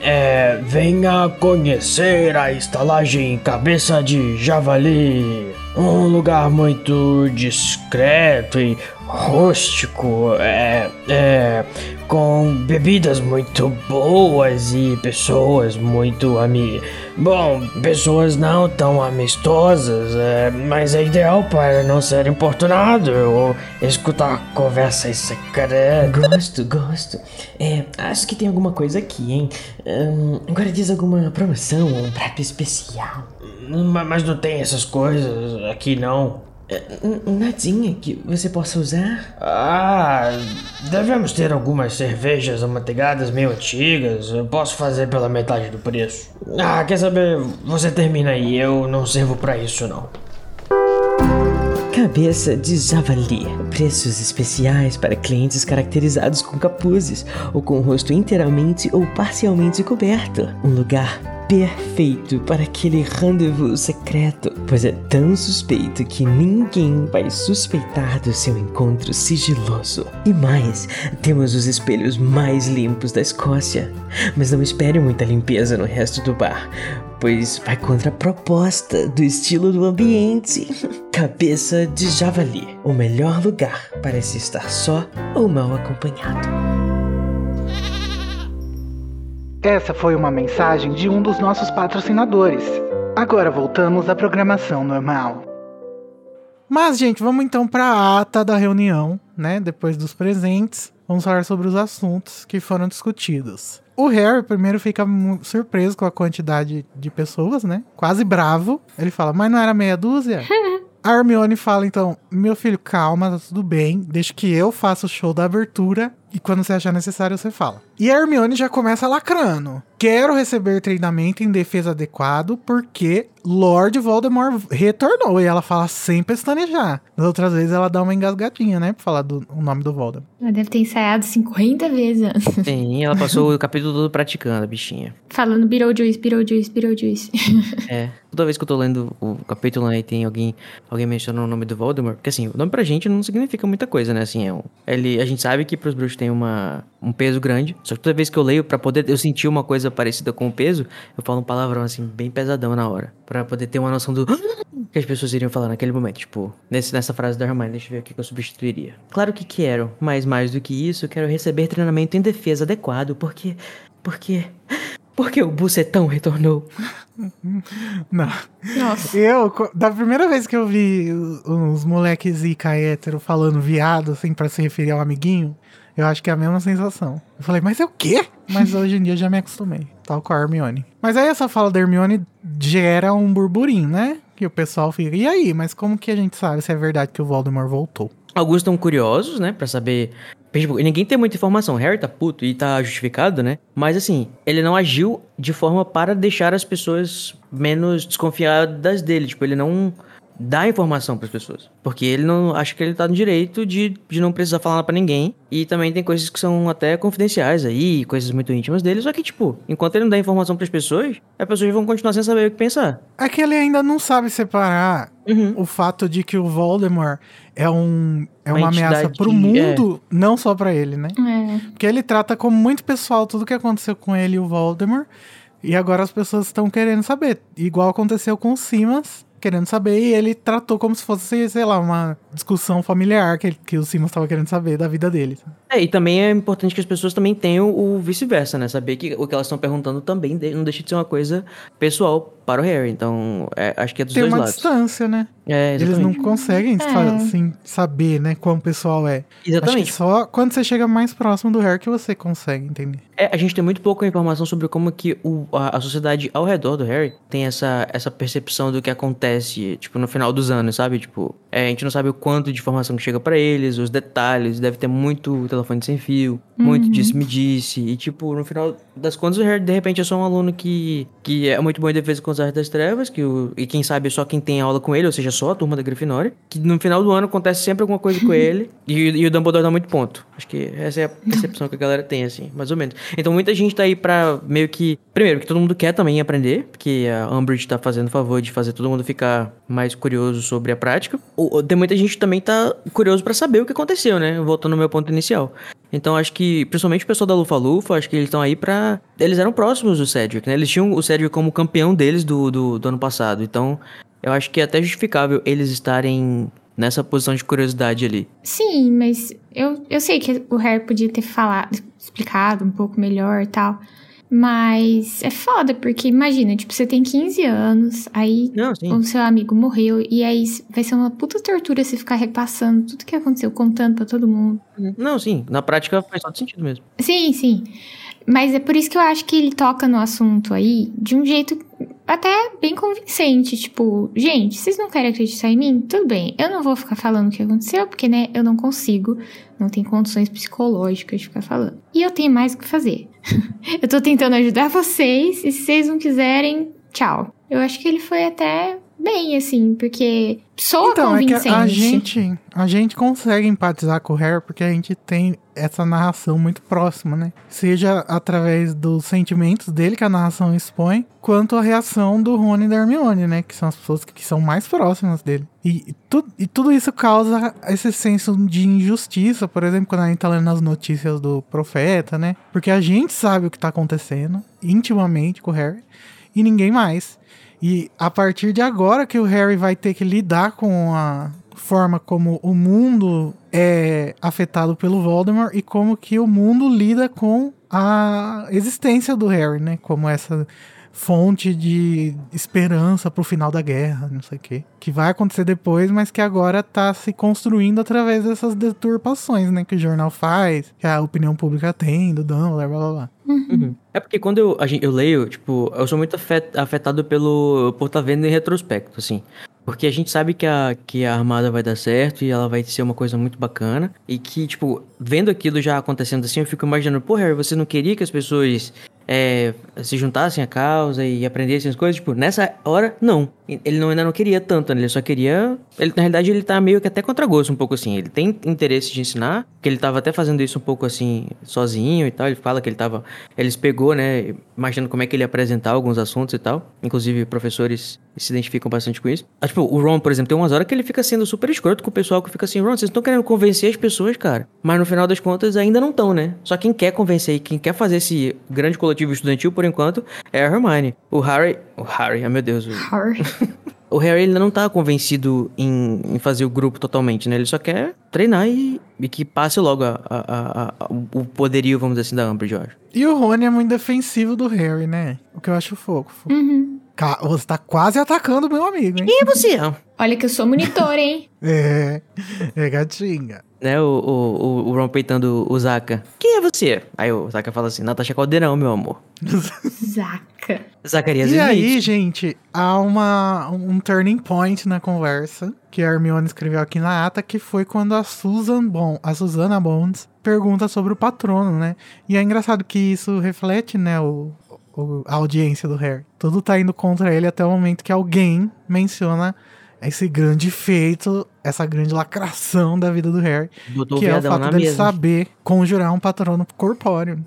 É, venha conhecer a estalagem Cabeça de Javali. Um lugar muito discreto e rústico, é, é, com bebidas muito boas e pessoas muito ami... Bom, pessoas não tão amistosas, é, mas é ideal para não ser importunado ou escutar conversas secretas. Gosto, gosto. É, acho que tem alguma coisa aqui, hein? Ahn, agora diz alguma promoção ou um prato especial. Ma- Mas não tem essas coisas aqui não. É, Nadinha que você possa usar? Ah, devemos ter algumas cervejas amanteigadas meio antigas. Eu posso fazer pela metade do preço. Ah, quer saber? Você termina aí, eu não servo pra isso não. Cabeça de javali. Preços especiais para clientes caracterizados com capuzes ou com o rosto inteiramente ou parcialmente coberto. Um lugar perfeito para aquele rendezvous secreto, pois é tão suspeito que ninguém vai suspeitar do seu encontro sigiloso. E mais, temos os espelhos mais limpos da Escócia. Mas não espere muita limpeza no resto do bar, pois vai contra a proposta do estilo do ambiente. Cabeça de javali, o melhor lugar para se estar só ou mal acompanhado. Essa foi uma mensagem de um dos nossos patrocinadores. Agora voltamos à programação normal. Mas, gente, vamos então para a ata da reunião, né? Depois dos presentes, vamos falar sobre os assuntos que foram discutidos. O Harry primeiro fica surpreso com a quantidade de pessoas, né? Quase bravo. Ele fala, mas não era meia dúzia? A Hermione fala então: Meu filho, calma, tá tudo bem. Deixa que eu faça o show da abertura. E quando você achar necessário, você fala. E a Hermione já começa lacrando. Quero receber treinamento em defesa adequado porque Lord Voldemort retornou. E ela fala sem pestanejar. Das outras vezes ela dá uma engasgadinha, né? Pra falar do, o nome do Voldemort. Ela deve ter ensaiado 50 vezes antes. Sim, ela passou o capítulo todo praticando, a bichinha. Falando Beetlejuice, Beetlejuice, Beetlejuice. É, toda vez que eu tô lendo o capítulo né, e tem alguém, alguém mencionando o nome do Voldemort, porque assim, o nome pra gente não significa muita coisa, né? Assim, é um, ele, a gente sabe que pros bruxos tem uma, um peso grande, só que toda vez que eu leio, pra poder eu sentir uma coisa parecida com o peso, eu falo um palavrão assim, bem pesadão na hora, Pra poder ter uma noção do que as pessoas iriam falar naquele momento, tipo, nesse, nessa frase da Hermione, deixa eu ver o que eu substituiria. Claro que quero, mas mais do que isso, quero receber treinamento em defesa adequado, porque, porque, porque o bucetão retornou. Não. Nossa. Eu, da primeira vez que eu vi os, moleques zica hétero falando viado, assim, pra se referir ao amiguinho, eu acho que é a mesma sensação. Eu falei, mas é o quê? Mas hoje em dia eu já me acostumei, tal com a Hermione. Mas aí essa fala da Hermione gera um burburinho, né? Que o pessoal fica, e aí, mas como que a gente sabe se é verdade que o Voldemort voltou? Alguns estão curiosos, né, Pra saber. Tipo, ninguém tem muita informação. Harry tá puto e tá justificado, né? Mas assim, ele não agiu de forma para deixar as pessoas menos desconfiadas dele. Tipo, ele não dá informação pras pessoas. Porque ele não. Acha que ele tá no direito de, de não precisar falar nada pra ninguém. E também tem coisas que são até confidenciais aí, coisas muito íntimas dele. Só que, tipo, enquanto ele não dá informação pras pessoas, as pessoas vão continuar sem saber o que pensar. É que ele ainda não sabe separar Uhum. o fato de que o Voldemort é um é Uma uma, ameaça pro que- mundo, não só pra ele, né? É. Porque ele trata como muito pessoal tudo que aconteceu com ele e o Voldemort. E agora as pessoas estão querendo saber. Igual aconteceu com o Simas, querendo saber. E ele tratou como se fosse, sei lá, uma discussão familiar que, ele- que o Simas estava querendo saber da vida dele. É, e também é importante que as pessoas também tenham o vice-versa, né? Saber que o que elas estão perguntando também não deixa de ser uma coisa pessoal para o Harry. Então, é, acho que é dos Tem dois uma lados. distância, né? É, Eles não conseguem É. assim, saber, né, quão pessoal é. Acho Exatamente. que só quando você chega mais próximo do Harry que você consegue entender. É, a gente tem muito pouca informação sobre como que o, a, a sociedade ao redor do Harry tem essa, essa percepção do que acontece, tipo, no final dos anos, sabe? Tipo, é, a gente não sabe o quanto de informação que chega pra eles, os detalhes, deve ter muito telefone sem fio. muito Uhum. disse me disse. E, tipo, no final das contas, de repente, é só um aluno que, que é muito bom em defesa com as artes das trevas, que o, e quem sabe só quem tem aula com ele, ou seja, só a turma da Grifinória. Que no final do ano acontece sempre alguma coisa com ele, e, e o Dumbledore dá muito ponto. Acho que essa é a percepção que a galera tem, assim, mais ou menos. Então, muita gente tá aí pra meio que. Primeiro, que todo mundo quer também aprender, porque a Umbridge tá fazendo o favor de fazer todo mundo ficar mais curioso sobre a prática. Ou, tem muita gente também tá curioso pra saber o que aconteceu, né? Voltando ao meu ponto inicial. Então acho que, principalmente o pessoal da Lufa Lufa, acho que eles estão aí pra. Eles eram próximos do Cedric, né? Eles tinham o Cedric como campeão deles do, do, do ano passado. Então eu acho que é até justificável eles estarem nessa posição de curiosidade ali. Sim, mas eu, eu sei que o Harry podia ter falado, explicado um pouco melhor e tal. Mas é foda, porque imagina, tipo, você tem 15 anos, aí Não, o seu amigo morreu, e aí vai ser uma puta tortura você ficar repassando tudo que aconteceu, contando pra todo mundo. Não, sim. Na prática faz todo sentido mesmo. Sim, sim. Mas é por isso que eu acho que ele toca no assunto aí de um jeito até bem convincente. Tipo, gente, vocês não querem acreditar em mim? Tudo bem, eu não vou ficar falando o que aconteceu, porque, né, eu não consigo, não tenho condições psicológicas de ficar falando. E eu tenho mais o que fazer. eu tô tentando ajudar vocês, e se vocês não quiserem, tchau. Eu acho que ele foi até bem, assim, porque soa Então, é que convincente. a gente, a gente consegue empatizar com o Harry porque a gente tem essa narração muito próxima, né? Seja através dos sentimentos dele que a narração expõe, quanto a reação do Rony e da Hermione, né? Que são as pessoas que são mais próximas dele. E, tu- e tudo isso causa esse senso de injustiça, por exemplo, quando a gente tá lendo as notícias do profeta, né? Porque a gente sabe o que tá acontecendo intimamente com o Harry e ninguém mais. E a partir de agora que o Harry vai ter que lidar com a forma como o mundo é afetado pelo Voldemort e como que o mundo lida com a existência do Harry, né? Como essa fonte de esperança pro final da guerra, não sei o quê. Que vai acontecer depois, mas que agora tá se construindo através dessas deturpações, né? Que o jornal faz, que a opinião pública tem, do Dumbledore, blá blá blá. Uhum. É porque quando eu, a gente- eu leio, tipo, eu sou muito afet- afetado pelo por estar vendo em retrospecto, assim. Porque a gente sabe que a, que a armada vai dar certo e ela vai ser uma coisa muito bacana. E que, tipo, vendo aquilo já acontecendo assim, eu fico imaginando, pô, Harry, você não queria que as pessoas é, se juntassem à causa e aprendessem as coisas? Tipo, nessa hora, não. Ele não, ainda não queria tanto, né? Ele só queria. Ele, na realidade, ele tá meio que até contra gosto, um pouco assim. Ele tem interesse de ensinar, que ele tava até fazendo isso um pouco assim, sozinho e tal. Ele fala que ele tava. Eles pegou, né? Imaginando como é que ele ia apresentar alguns assuntos e tal. Inclusive, professores se identificam bastante com isso. Ah, tipo, o Ron, por exemplo, tem umas horas que ele fica sendo super escroto com o pessoal que fica assim, Ron, vocês estão querendo convencer as pessoas, cara. Mas no final das contas ainda não estão, né? Só quem quer convencer e quem quer fazer esse grande coletivo estudantil, por enquanto, é a Hermione. O Harry. O Harry, ai meu Deus. o- Harry. o Harry ainda não tá convencido em, em fazer o grupo totalmente, né? Ele só quer treinar e, e que passe logo a- a- a- a- o poderio, vamos dizer assim, da Umbridge, eu acho. E o Rony é muito defensivo do Harry, né? O que eu acho fofo. Uhum. Ca- Você tá quase atacando meu amigo, hein? E você? Olha que eu sou monitor, hein? É, é gatinha. Né, o, o, o- o Ron peitando o Zaka. Quem é você? Aí o Zaka fala assim, Natasha Caldeirão, meu amor. Zaca. Zacarias E aí, gente, há uma, um turning point na conversa que a Hermione escreveu aqui na ata, que foi quando a Susan Bon, a Susana Bonds pergunta sobre o patrono, né? E é engraçado que isso reflete, né, o, o- a audiência do Harry. Tudo tá indo contra ele até o momento que alguém menciona esse grande feito, essa grande lacração da vida do Harry, Botou que é o fato dele mesa. saber conjurar um patrono corpóreo.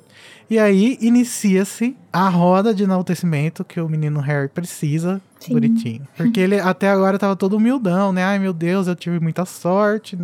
E aí inicia-se a roda de enaltecimento que o menino Harry precisa, Sim. bonitinho. Porque ele até agora tava todo humildão, né? Ai meu Deus, eu tive muita sorte, o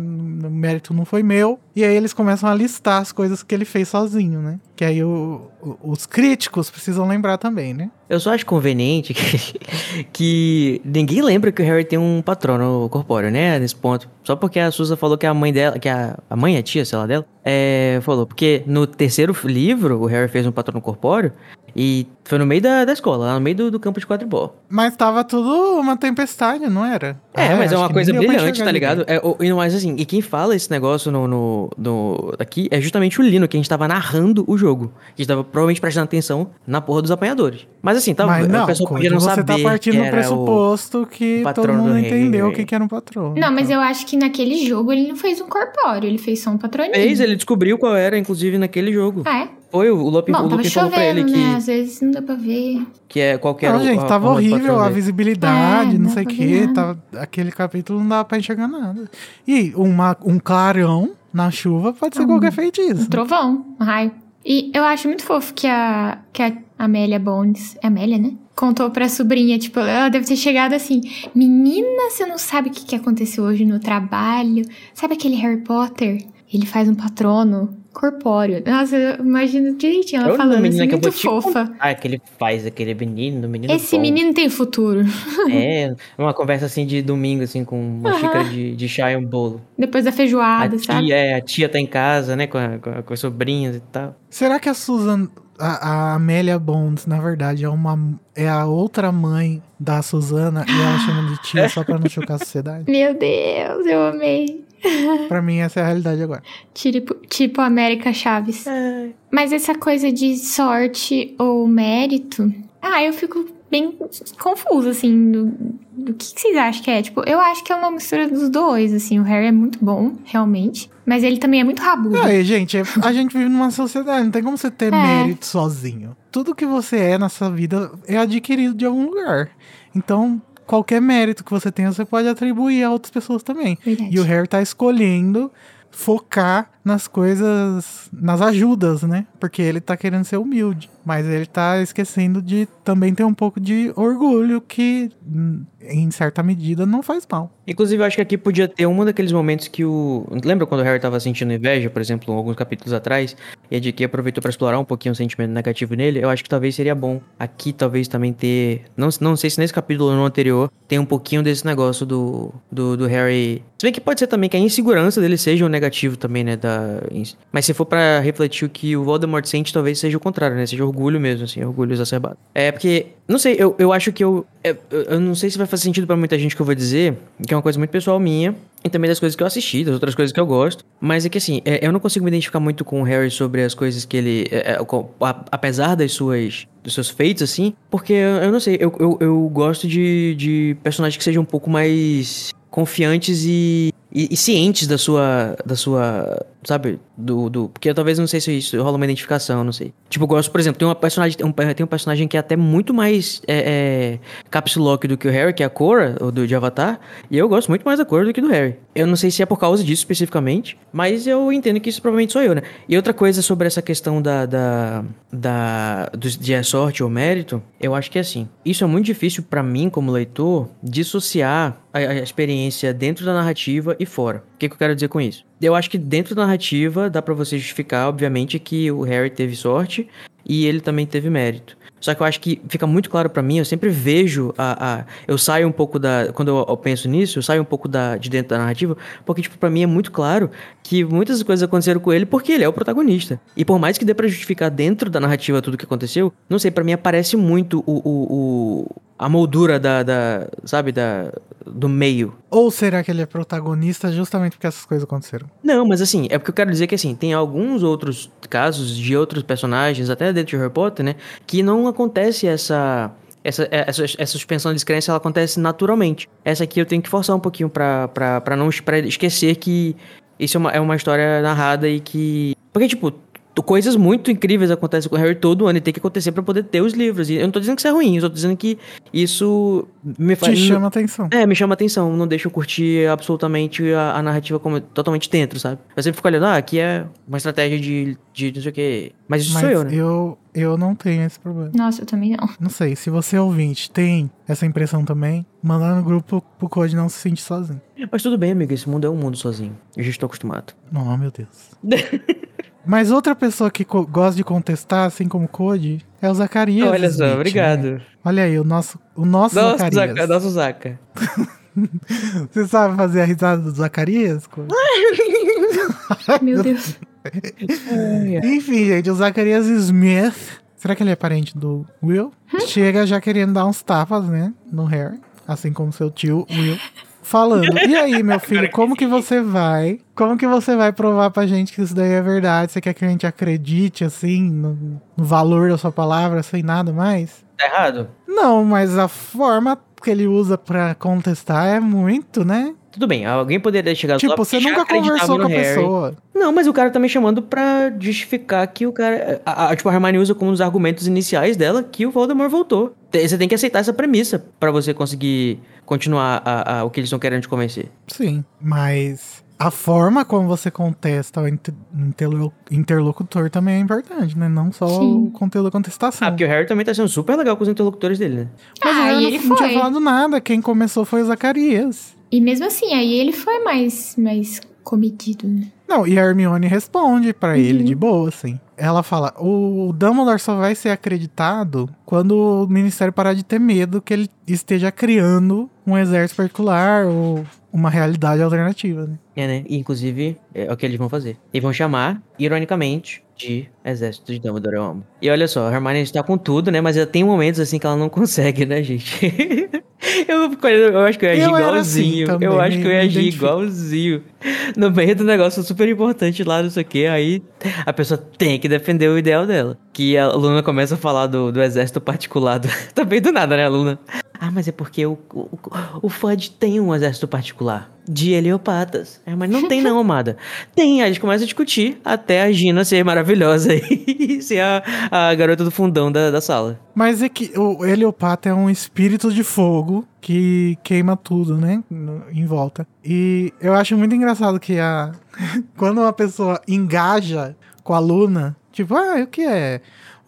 mérito não foi meu. E aí eles começam a listar as coisas que ele fez sozinho, né? Que aí o- o- os críticos precisam lembrar também, né? Eu só acho conveniente que, que ninguém lembra que o Harry tem um patrono corpóreo, né? Nesse ponto. Só porque a Susan falou que a mãe dela, que a, a mãe, a tia, sei lá dela, é, falou. Porque no terceiro livro, o Harry fez um patrono corpóreo E foi no meio da, da escola, lá no meio do, do campo de quadribol. Mas tava tudo uma tempestade, não era? É, Ah, mas é uma coisa brilhante, tá ligado? É, o- e mais assim, e quem fala esse negócio no, no, no- aqui é justamente o Lino, que a gente tava narrando o jogo. Que a gente tava provavelmente prestando atenção na porra dos apanhadores. Mas assim, tava, Mas não, o pessoal podia não você saber tá partindo do pressuposto que o todo mundo entendeu o que, que era um patrono. Não, mas então. eu acho que naquele jogo ele não fez um corpóreo, ele fez só um O... patroninho. Fez, ele descobriu qual era, inclusive, naquele jogo. Ah, é? Foi, o Lupin, o Bom, tava Lupin falou pra ele chovendo, que, né? Às vezes não dá pra ver. que é qualquer Não, gente, tava horrível a visibilidade, É, não não sei o nada. Tava, aquele capítulo não dava pra enxergar nada. E uma, um clarão na chuva pode ser qualquer Um feitiço. trovão, um raio. E eu acho muito fofo que a, que a Amélia Bones, é Amélia, né? Contou pra sobrinha, tipo, ela deve ter chegado assim: Menina, você não sabe o que, que aconteceu hoje no trabalho? Sabe aquele Harry Potter? Ele faz um patrono corpóreo. Nossa, eu imagino direitinho ela falando assim, muito fofa. Ah, que ele faz aquele menino, menino Esse bom. menino tem futuro. É, uma conversa assim de domingo, assim, com uma Aham. xícara de, de chá e um bolo. Depois da A feijoada, sabe? tia, é, a tia tá em casa, né, com, a- com, a- com as sobrinhas e tal. Será que a Susan, a, a Amélia Bonds, na verdade, é uma é a outra mãe da Susana e ela chama de tia só pra não chocar a sociedade? Meu Deus, eu amei. Pra mim, essa é a realidade agora. Tipo, tipo América Chaves. Mas essa coisa de sorte ou mérito, ah, eu fico bem confusa, assim, do, do que, que vocês acham que é. Tipo, eu acho que é uma mistura dos dois, assim. O Harry é muito bom, realmente. Mas ele também é muito rabudo. Aí, gente, é- a gente vive numa sociedade, não tem como você ter É. mérito sozinho. Tudo que você é nessa vida é adquirido de algum lugar. Então, qualquer mérito que você tenha, você pode atribuir a outras pessoas também. Verdade. E o Harry tá escolhendo focar nas coisas, nas ajudas, né? Porque ele tá querendo ser humilde, mas ele tá esquecendo de também ter um pouco de orgulho que hum, em certa medida não faz mal. Inclusive, eu acho que aqui podia ter um daqueles momentos que o. Lembra quando o Harry tava sentindo inveja, por exemplo, alguns capítulos atrás, e a JK aproveitou pra explorar um pouquinho o sentimento negativo nele? Eu acho que talvez seria bom aqui, talvez também ter. Não, não sei se nesse capítulo ou no anterior tem um pouquinho desse negócio do, do, do Harry. Se bem que pode ser também que a insegurança dele seja um negativo também, né? Da... Mas se for pra refletir o que o Voldemort sente, talvez seja o contrário, né? Seja orgulho mesmo, assim, orgulho exacerbado. É porque, não sei, eu, eu acho que eu. Eu, eu não sei se vai fazer sentido pra muita gente que eu vou dizer, que é uma coisa muito pessoal minha, e também das coisas que eu assisti, das outras coisas que eu gosto. Mas é que assim, é, eu não consigo me identificar muito com o Harry sobre as coisas que ele. é, é, apesar das suas. Dos seus feitos, assim, porque eu, eu não sei, eu, eu, eu gosto de, de personagens que sejam um pouco mais confiantes e, e, e cientes da sua. da sua. sabe? Do, do. Porque eu talvez não sei se isso rola uma identificação, não sei. Tipo, eu gosto, por exemplo, tem uma personagem. Um, tem um personagem que é até muito mais é, é, caps lock do que o Harry, que é a Cora, do de Avatar. E eu gosto muito mais da Cora do que do Harry. Eu não sei se é por causa disso especificamente, mas eu entendo que isso provavelmente sou eu, né? E outra coisa sobre essa questão da. da. da do, de é sorte ou mérito, eu acho que é assim. Isso é muito difícil pra mim, como leitor, dissociar a, a experiência dentro da narrativa e fora. O que, que eu quero dizer com isso? Eu acho que dentro da narrativa dá pra você justificar, obviamente, que o Harry teve sorte e ele também teve mérito. Só que eu acho que fica muito claro pra mim, eu sempre vejo a, a- eu saio um pouco da, quando eu, eu penso nisso, eu saio um pouco da, de dentro da narrativa, porque tipo pra mim é muito claro que muitas coisas aconteceram com ele porque ele é o protagonista. E por mais que dê pra justificar dentro da narrativa tudo que aconteceu, não sei, pra mim aparece muito o, o, o- a moldura da, da sabe, da do meio. Ou será que ele é protagonista justamente porque essas coisas aconteceram? Não, mas assim, é porque eu quero dizer que assim, tem alguns outros casos de outros personagens, até dentro de Harry Potter, né, que não acontece essa essa, essa, essa suspensão de descrença ela acontece naturalmente. Essa aqui eu tenho que forçar um pouquinho pra, pra, pra não pra esquecer que isso é uma, é uma história narrada e que. Porque, tipo, coisas muito incríveis acontecem com o Harry todo ano e tem que acontecer pra poder ter os livros. E eu não tô dizendo que isso é ruim, eu tô dizendo que isso me faz. Te chama atenção. É, me chama atenção, não deixa eu curtir absolutamente a, a narrativa como totalmente dentro, sabe? Eu sempre fico olhando, ah, aqui é uma estratégia de, de não sei o quê. Mas isso Mas sou eu, né? eu, eu não tenho esse problema. Nossa, eu também não. Não sei, se você ouvinte tem essa impressão também, manda lá no grupo pro Code não se sentir sozinho. Mas tudo bem, amigo, esse mundo é um mundo sozinho. Eu já estou acostumado. Oh, meu Deus. Mas outra pessoa que co- gosta de contestar, assim como o Code, é o Zacarias. Olha Smith, só, né? obrigado. Olha aí, o nosso, o nosso Nossa, Zacarias. Zaca, nosso Zaca. Você sabe fazer a risada do Zacarias? Code? Meu Deus. Enfim, gente, o Zacarias Smith Será que ele é parente do Will? Chega já querendo dar uns tapas, né? No Harry. Assim como seu tio Will. Falando, e aí, meu filho, como que você vai? Como que você vai provar pra gente que isso daí é verdade? Você quer que a gente acredite, assim, no, no valor da sua palavra, sem nada mais? Tá errado? Não, mas a forma que ele usa pra contestar é muito, né? Tudo bem, alguém poderia ter chegado lá Tipo, você nunca conversou com a Harry. pessoa. Não, mas o cara tá me chamando pra justificar que o cara. A, a- tipo, a Hermione usa como um dos argumentos iniciais dela que o Voldemort voltou. Você tem que aceitar essa premissa pra você conseguir continuar a- a- o que eles estão querendo te convencer. Sim, mas a forma como você contesta o inter- interlo- interlocutor também é importante, né? Não só Sim. o conteúdo da contestação. Ah, porque o Harry também tá sendo super legal com os interlocutores dele, né? Mas Ah, eu e não, ele não tinha falado nada. Quem começou foi o Zacarias. E mesmo assim, aí ele foi mais, mais comedido, né? Não, e a Hermione responde pra Uhum. ele de boa, assim. Ela fala: o Dumbledore só vai ser acreditado quando o Ministério parar de ter medo que ele esteja criando um exército particular ou uma realidade alternativa, né? É, né? E, inclusive, é o que eles vão fazer. E vão chamar, ironicamente, de Exército de Dumbledore, eu amo. E olha só, a Hermione está com tudo, né? Mas ela tem momentos assim que ela não consegue, né, gente? eu, eu acho que eu ia agir Eu assim igualzinho. também, eu acho que eu ia agir igualzinho. No meio do negócio super importante lá, não sei o que, aí a pessoa tem que defender o ideal dela. Que a Luna começa a falar do, do exército particular. Do... Também do nada, né, Luna? Ah, mas é porque o, o, o Fudge tem um exército particular de heliopatas. É, mas não tem não, amada. Tem, aí eles começam a discutir até a Gina ser maravilhosa e ser a, a garota do fundão da, da sala. Mas é que o Heliopata é um espírito de fogo que queima tudo, né? Em volta. E eu acho muito engraçado que a. Quando uma pessoa engaja com a Luna, tipo, ah, o que é?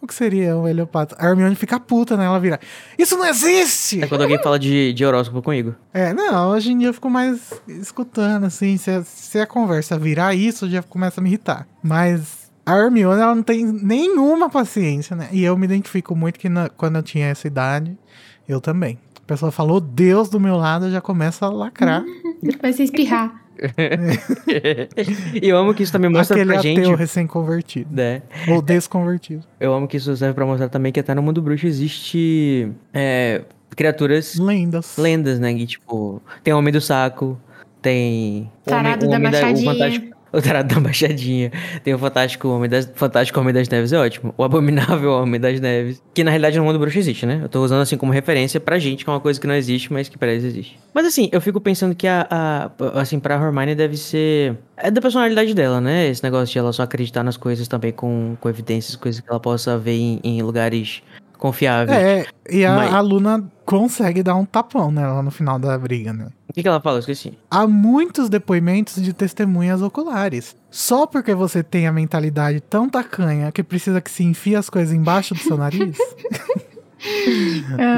O que seria um Heliopata? A Hermione fica puta, né? Ela vira. Isso não existe! É quando alguém fala de, de horóscopo comigo. É, não, hoje em dia eu fico mais escutando, assim. Se a, se a conversa virar isso, já começa a me irritar. Mas a Hermione, ela não tem nenhuma paciência, né? E eu me identifico muito que na- quando eu tinha essa idade, eu também. A pessoa falou Deus do meu lado, eu já começa a lacrar. Vai se espirrar. E eu amo que isso também mostra Aquele pra ateu gente. recém-convertido. Né? Ou desconvertido. Eu amo que isso serve pra mostrar também que até no mundo bruxo existe é, criaturas Lendas. lendas, né? Que, tipo, tem o Homem do Saco, tem. o Tarado homem, o da homem o Machadinha. fantástico, o Tarado da Machadinha. Tem o Fantástico Homem das, Fantástico Homem das Neves, é ótimo. O Abominável Homem das Neves. Que na realidade no mundo bruxo existe, né? Eu tô usando assim como referência pra gente, que é uma coisa que não existe, mas que pra eles existe. Mas assim, eu fico pensando que a. a assim, pra Hermione deve ser. É da personalidade dela, né? Esse negócio de ela só acreditar nas coisas também com, com evidências, coisas que ela possa ver em, em lugares confiáveis. É, e a, Mas- a Luna consegue dar um tapão nela no final da briga, né? O que, que ela fala? Eu esqueci. há muitos depoimentos de testemunhas oculares. Só porque você tem a mentalidade tão tacanha que precisa que se enfie as coisas embaixo do seu nariz.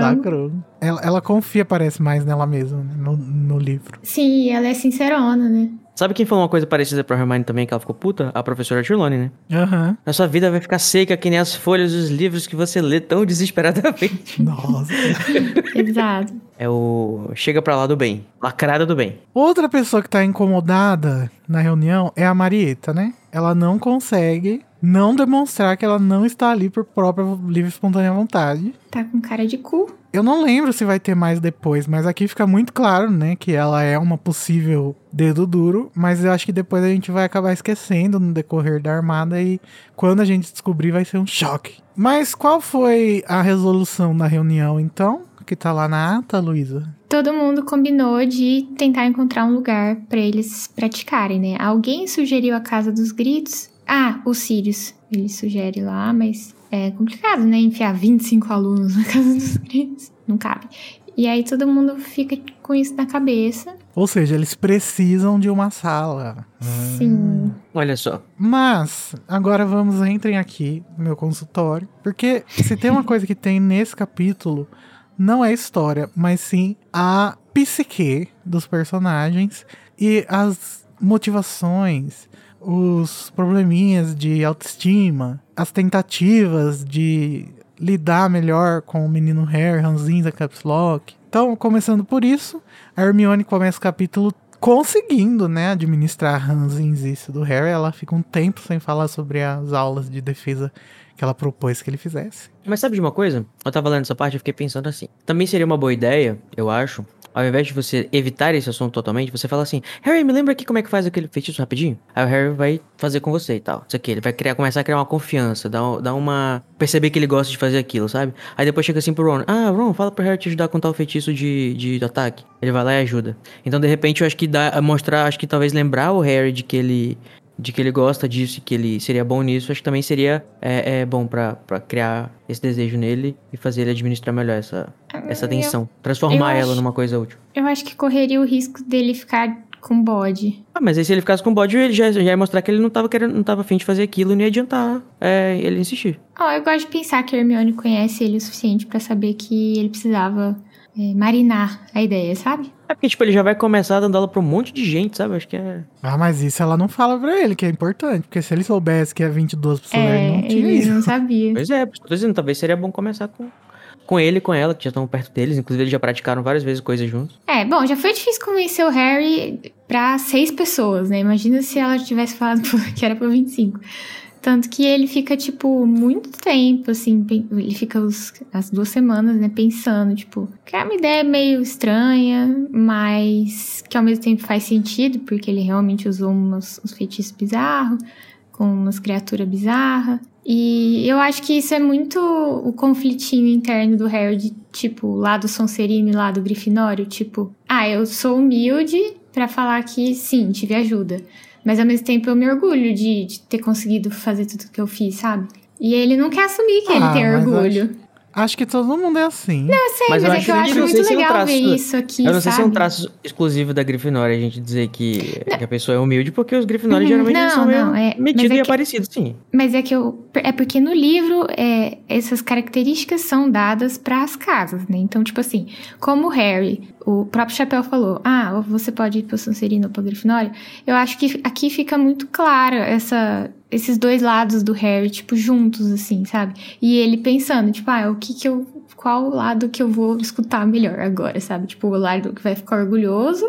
Lacrou. Ela, ela confia, parece, mais nela mesma, né, no, no livro. sim, ela é sincerona, né? Sabe quem falou uma coisa parecida pra Hermione também, que ela ficou puta? A professora Trelawney, né? Aham. A sua vida vai ficar seca que nem as folhas dos livros que você lê tão desesperadamente. Nossa. Exato. É o chega pra lá do bem. Lacrada do bem. Outra pessoa que tá incomodada na reunião é a Marieta, né? Ela não consegue não demonstrar que ela não está ali por própria livre e espontânea vontade. Tá com cara de cu. Eu não lembro se vai ter mais depois, mas aqui fica muito claro, né, que ela é uma possível dedo duro, mas eu acho que depois a gente vai acabar esquecendo no decorrer da armada e quando a gente descobrir vai ser um choque. Mas qual foi a resolução da reunião então? Que tá lá na ata, Luísa? Todo mundo combinou de tentar encontrar um lugar pra eles praticarem, né? Alguém sugeriu a Casa dos Gritos. Ah, o Sirius. Ele sugere lá, mas é complicado, né? Enfiar 25 alunos na Casa dos Gritos. Não cabe. E aí todo mundo fica com isso na cabeça. Ou seja, eles precisam de uma sala. Sim. Olha só. Mas, agora vamos, entrem aqui no meu consultório. Porque se tem uma coisa que tem nesse capítulo, não é história, mas sim a psique dos personagens e as motivações, os probleminhas de autoestima, as tentativas de lidar melhor com o menino Harry, Ranzinza, Caps Lock. Então, começando por isso, a Hermione começa o capítulo conseguindo, né, administrar a ranzinzice do Harry. Ela fica um tempo sem falar sobre as aulas de defesa que ela propôs que ele fizesse. Mas sabe de uma coisa? Eu tava lendo essa parte e fiquei pensando assim. Também seria uma boa ideia, eu acho, ao invés de você evitar esse assunto totalmente, você fala assim: Harry, me lembra aqui como é que faz aquele feitiço rapidinho? Aí o Harry vai fazer com você e tal. Isso aqui, ele vai criar, começar a criar uma confiança, dar, dar uma. perceber que ele gosta de fazer aquilo, sabe? Aí depois chega assim pro Ron: Ah, Ron, fala pro Harry te ajudar com tal feitiço de, de ataque. Ele vai lá e ajuda. Então, de repente, eu acho que dá. mostrar, acho que talvez lembrar o Harry de que ele de que ele gosta disso e que ele seria bom nisso, acho que também seria é, é bom para criar esse desejo nele e fazer ele administrar melhor essa, essa tensão. Transformar eu ela acho- numa coisa útil. Eu acho que correria o risco dele ficar com bode. Ah, mas aí se ele ficasse com bode, ele já, já ia mostrar que ele não tava querendo, não tava afim de fazer aquilo e não ia adiantar é, ele insistir. Ó, eu gosto de pensar que a Hermione conhece ele o suficiente pra saber que ele precisava é, marinar a ideia, sabe? É porque, tipo, ele já vai começar dando aula pra um monte de gente, sabe? Acho que é. Ah, mas isso ela não fala pra ele, que é importante. Porque se ele soubesse que é 22 pessoas, ele É, não tinha ele isso. não sabia. Pois é, tô dizendo, talvez seria bom começar com, com ele e com ela, que já estão perto deles. Inclusive, eles já praticaram várias vezes coisas juntos. É, bom, já foi difícil convencer o Harry pra seis pessoas, né? Imagina se ela tivesse falado que era pra 25. Tanto que ele fica, tipo, muito tempo, assim, ele fica os- as duas semanas, né, pensando, tipo, que é uma ideia meio estranha, mas que ao mesmo tempo faz sentido, porque ele realmente usou uns feitiços bizarros, com umas criaturas bizarras. E eu acho que isso é muito o conflitinho interno do Harry, de, tipo, lado Sonserino e lado Grifinório, tipo, ah, eu sou humilde pra falar que sim, tive ajuda. Mas ao mesmo tempo eu me orgulho de, de ter conseguido fazer tudo que eu fiz, sabe? E ele não quer assumir que Ah, ele tem orgulho. Acho que todo mundo é assim. Eu sei, Mas mas, eu é acho que eu acho não muito sei se é um legal traço- ver isso aqui, Eu não sei se é um sabe? traço exclusivo da Grifinória a gente dizer que, que a pessoa é humilde, porque os Grifinórios Uhum, geralmente não, são meio não, é- mas metidos é e aparecidos, sim. Mas é que eu. É porque no livro é, essas características são dadas para as casas, né? Então, tipo assim, como o Harry, o próprio Chapéu falou, ah, você pode ir pro Sonserino ou pra Grifinória, eu acho que aqui fica muito claro essa, esses dois lados do Harry, tipo, juntos, assim, sabe? E ele pensando, tipo, ah, o que que eu. Qual lado que eu vou escutar melhor agora, sabe? Tipo, o lado que vai ficar orgulhoso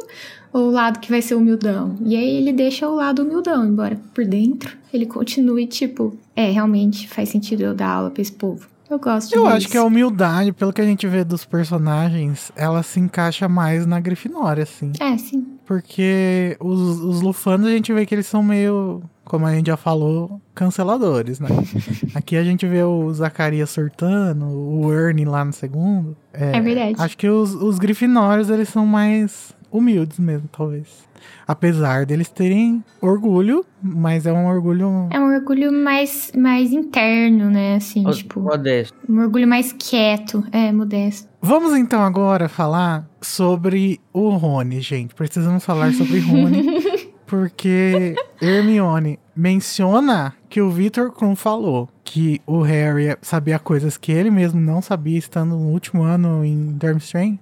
ou o lado que vai ser humildão. E aí ele deixa o lado humildão, embora por dentro ele continue, tipo, é, realmente faz sentido eu dar aula pra esse povo. Eu gosto de Eu acho isso. que a humildade, pelo que a gente vê dos personagens, ela se encaixa mais na Grifinória, assim. É, sim. Porque os, os Lufanos a gente vê que eles são meio, como a gente já falou, canceladores, né? Aqui a gente vê o Zacarias surtando, o Ernie lá no segundo. É, verdade. Acho que os, os Grifinórios, eles são mais humildes mesmo, talvez. Apesar deles terem orgulho, mas é um orgulho... É um orgulho mais, mais interno, né? Assim, O- tipo, Modesto. um orgulho mais quieto, é, modesto. Vamos então agora falar sobre o Rony, gente. Precisamos falar sobre Rony, porque Hermione menciona que o Victor Krum falou que o Harry sabia coisas que ele mesmo não sabia estando no último ano em Durmstrang.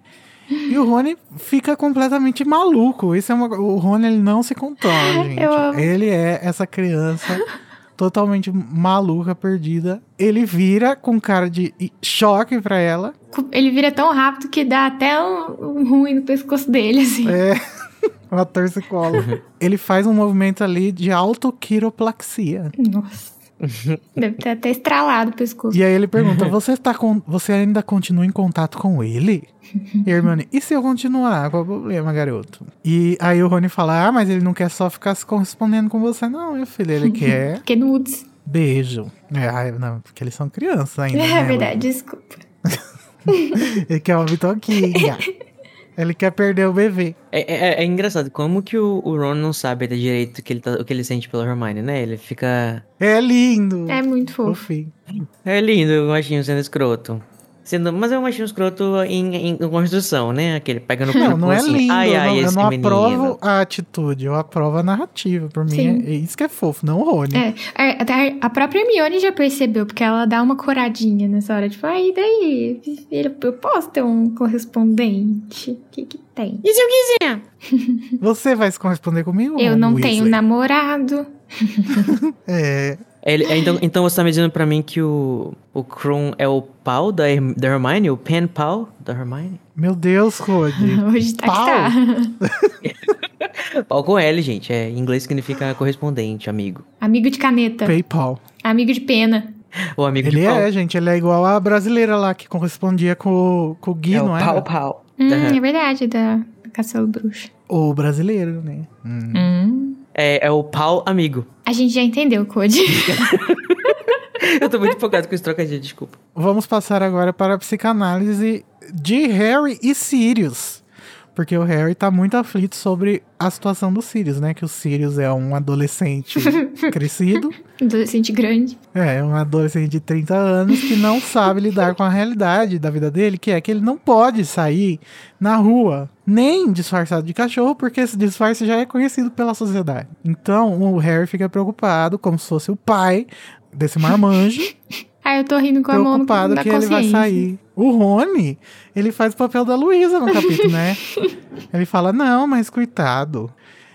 E o Rony fica completamente maluco. Isso é uma, o Rony ele não se controla, gente. Ele é essa criança totalmente maluca, perdida. Ele vira com cara de choque pra ela. Ele vira tão rápido que dá até um, um ruim no pescoço dele, assim. É. Uma torcicolo. Ele faz um movimento ali de autoquiroplaxia. Nossa. Deve ter até estralado o pescoço. E aí ele pergunta: você, está com, você ainda continua em contato com ele? E Hermione, e se eu continuar? Qual o problema, garoto? E aí o Rony fala: Ah, mas ele não quer só ficar se correspondendo com você, não, meu filho. Ele quer Porque nudes. beijo. É, não, porque eles são crianças ainda. É né, verdade, desculpa. Ele quer uma bitoquinha. Ele quer perder o bebê. É, é- é engraçado, como que o, o Ron não sabe até direito o que, ele tá- o que ele sente pela Hermione, né? Ele fica... É lindo. É muito fofo. É lindo o machinho sendo escroto. Sendo, mas é um machinho escroto em, em construção, né? Aquele pegando o Não, não é assim, lindo. ai, eu ai, não, eu não menino. aprovo a atitude, eu aprovo a narrativa. Por mim, é, é isso que é fofo, não o Rony. É, a- até a própria Hermione já percebeu, porque ela dá uma coradinha nessa hora, tipo, aí daí, eu posso ter um correspondente? O que que tem? E se eu quiser? Você vai se corresponder comigo? Eu não Weasley? tenho namorado. É, é, então, então você tá me dizendo pra mim que o, o Krum é o pau da, Herm- da Hermione? O pen pau da Hermione? meu Deus, Rony. Hoje tá Pau? que tá. Pau com L, gente. É, em inglês significa correspondente, amigo. Amigo de caneta. PayPal. Amigo de pena. Ou amigo Ele de pau. é, gente, ele é igual a brasileira lá que correspondia com, com o Gui, É o não é? pau, pau. Hum, Aham. é verdade, da da Castelo Bruxo. O brasileiro, né? Hum. Hum. É, é o pau amigo. A gente já entendeu, Code. Eu tô muito empolgado com esse trocadilho, desculpa. Vamos passar agora para a psicanálise de Harry e Sirius. Porque o Harry tá muito aflito sobre a situação do Sirius, né? Que o Sirius é um adolescente crescido. Adolescente grande. É, um adolescente de 30 anos que não sabe lidar com a realidade da vida dele, que é que ele não pode sair na rua, nem disfarçado de cachorro, porque esse disfarce já é conhecido pela sociedade. Então, o Harry fica preocupado, como se fosse o pai desse marmanjo, Ah, eu tô rindo com a mão preocupado na que ele vai sair. O Rony, ele faz o papel da Luísa no capítulo, né? Ele fala, não, mas coitado.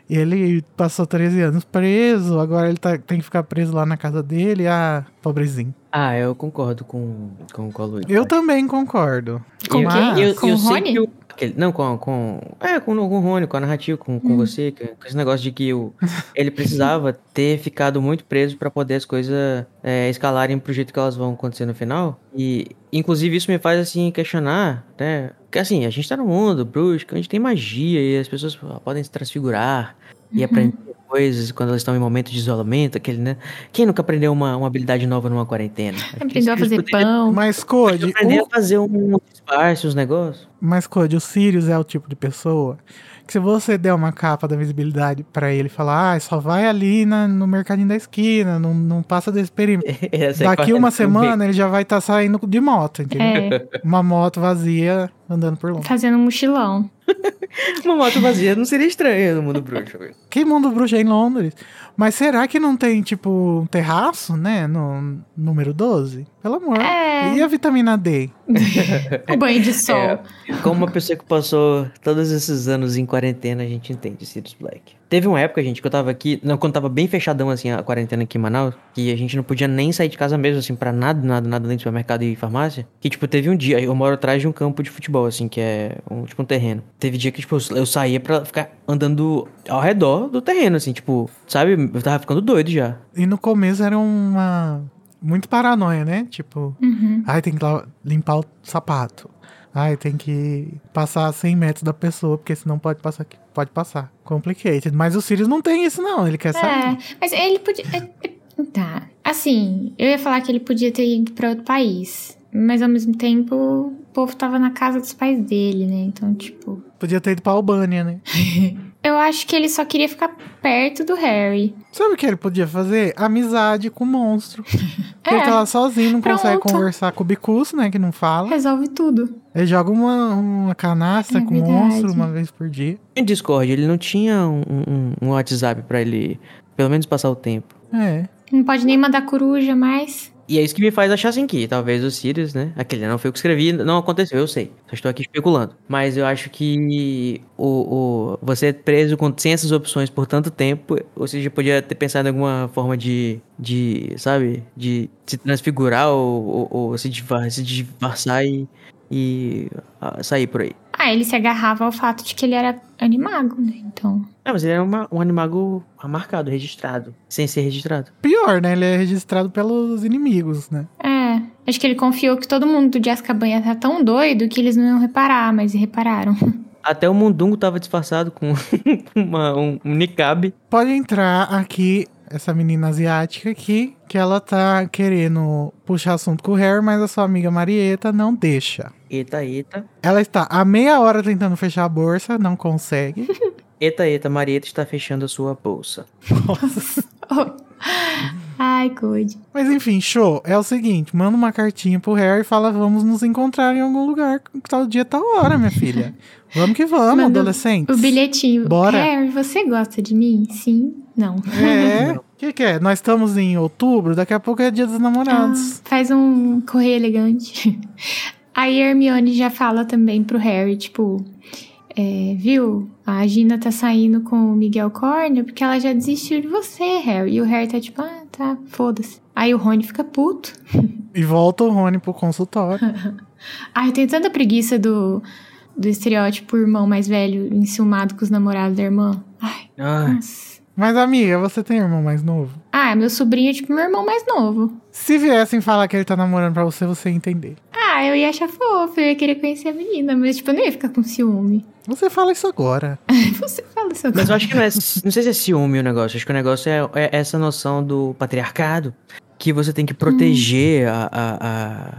Ele passou 13 anos preso, agora ele tá- tem que ficar preso lá na casa dele. Ah, pobrezinho. Ah, eu concordo com, com, com a Luísa. Eu também concordo. Com eu, quem? Eu, Com eu o sei Rony? Aquele- não, com, com. É, com, com o Rony, com a narrativa, com, Hum. com você, que- com esse negócio de que o, ele precisava ter ficado muito preso pra poder as coisas é, escalarem pro jeito que elas vão acontecer no final. E, inclusive, isso me faz, assim, questionar, né? Porque, assim, a gente tá no mundo bruxo, onde tem magia e as pessoas podem se transfigurar Uhum. e aprender coisas quando elas estão em momento de isolamento, aquele, né? Quem nunca aprendeu uma, uma habilidade nova numa quarentena? Aprendeu a fazer poderia- pão. Mas, Code, Aprender o, a fazer um disfarce, uns negócios. mas, Code, o Sirius é o tipo de pessoa que se você der uma capa da visibilidade pra ele falar, ah, só vai ali na- no mercadinho da esquina, não, não passa desse perímetro. É Daqui uma um semana ele já vai estar saindo de moto, entendeu? É, Uma moto vazia andando por longe. fazendo um mochilão. Uma moto vazia não seria estranho no mundo bruxo. Que mundo bruxo é em Londres? Mas será que não tem, tipo, um terraço, né? No número 12? Pelo amor. É. E a vitamina D? O banho de sol. É, como uma pessoa que passou todos esses anos em quarentena, a gente entende Sirius Black. Teve uma época, gente, que eu tava aqui, não, quando tava bem fechadão, assim, a quarentena aqui em Manaus, que a gente não podia nem sair de casa mesmo, assim, pra nada, nada, nada dentro do supermercado e farmácia. Que, tipo, teve um dia, eu moro atrás de um campo de futebol, assim, que é, um, tipo, um terreno. Teve dia que, tipo, eu- saía pra ficar andando ao redor do terreno, assim, tipo, sabe? Eu tava ficando doido já. E no começo era uma. Muito paranoia, né? Tipo, Uhum. ai, tem que limpar o sapato. Ai, tem que passar a 100 metros da pessoa, porque senão pode passar aqui. Pode passar. Complicated. Mas o Sirius não tem isso, não. Ele quer sair. É, mas ele podia. é, é, Tá. Assim, eu ia falar que ele podia ter ido pra outro país. Mas ao mesmo tempo, o povo tava na casa dos pais dele, né? Então, tipo. Podia ter ido pra Albânia, né? Eu acho que ele só queria ficar perto do Harry. Sabe o que ele podia fazer? Amizade com o monstro. Porque ele É. tá lá sozinho, não consegue Pronto. conversar com o Bicuço, né? Que não fala. Resolve tudo. Ele joga uma, uma canasta É com o monstro uma vez por dia. Em Discord, ele não tinha um, um, um WhatsApp pra ele, pelo menos, passar o tempo. É. Não pode nem mandar coruja mais. E é isso que me faz achar assim que talvez o Sirius, né? Aquele não foi o que escrevi, não aconteceu, eu sei. Só estou aqui especulando. Mas eu acho que o, o você é preso com, sem essas opções por tanto tempo, ou seja, podia ter pensado em alguma forma de, de sabe, de se transfigurar ou, ou, ou se, se disfarçar e, e ah, sair por aí. Ah, ele se agarrava ao fato de que ele era animago, né? Então. Ah, mas ele era uma, um animago marcado, registrado, sem ser registrado. Pior, né? Ele é registrado pelos inimigos, né? É. Acho que ele confiou que todo mundo de Azkaban ia estar tão doido que eles não iam reparar, mas repararam. Até o Mundungo tava disfarçado com uma, um, um niqab. Pode entrar aqui essa menina asiática aqui, que ela tá querendo puxar assunto com o Harry, mas a sua amiga Marieta não deixa. Eita, eita. Ela está há meia hora tentando fechar a bolsa, não consegue. Eita, eita, Marieta está fechando a sua bolsa. Ai, good. Mas enfim, show. É o seguinte, manda uma cartinha pro Harry e fala, vamos nos encontrar em algum lugar, tal dia, tal hora, minha filha. Vamos que vamos, Manda adolescentes. O bilhetinho. Bora. Harry, você gosta de mim? Sim? Não. É. O que, que é? Nós estamos em outubro, daqui a pouco é dia dos namorados. Ah, faz um correio elegante. Aí a Hermione já fala também pro Harry, tipo, é, viu? A Gina tá saindo com o Miguel Corner porque ela já desistiu de você, Harry. E o Harry tá tipo, ah, tá, foda-se. Aí o Rony fica puto. E volta o Rony pro consultório. Ai, eu tenho tanta preguiça do, do estereótipo irmão mais velho enciumado com os namorados da irmã. Ai, Ah, nossa. Mas, amiga, você tem irmão mais novo? Ah, meu sobrinho é tipo meu irmão mais novo. Se viessem falar que ele tá namorando pra você, você ia entender. Ah, eu ia achar fofo, eu ia querer conhecer a menina, mas tipo, eu não ia ficar com ciúme. Você fala isso agora. Você fala isso Mas agora. eu acho que não é. Não sei se é ciúme o negócio. Acho que o negócio é, é essa noção do patriarcado. Que você tem que proteger a, a,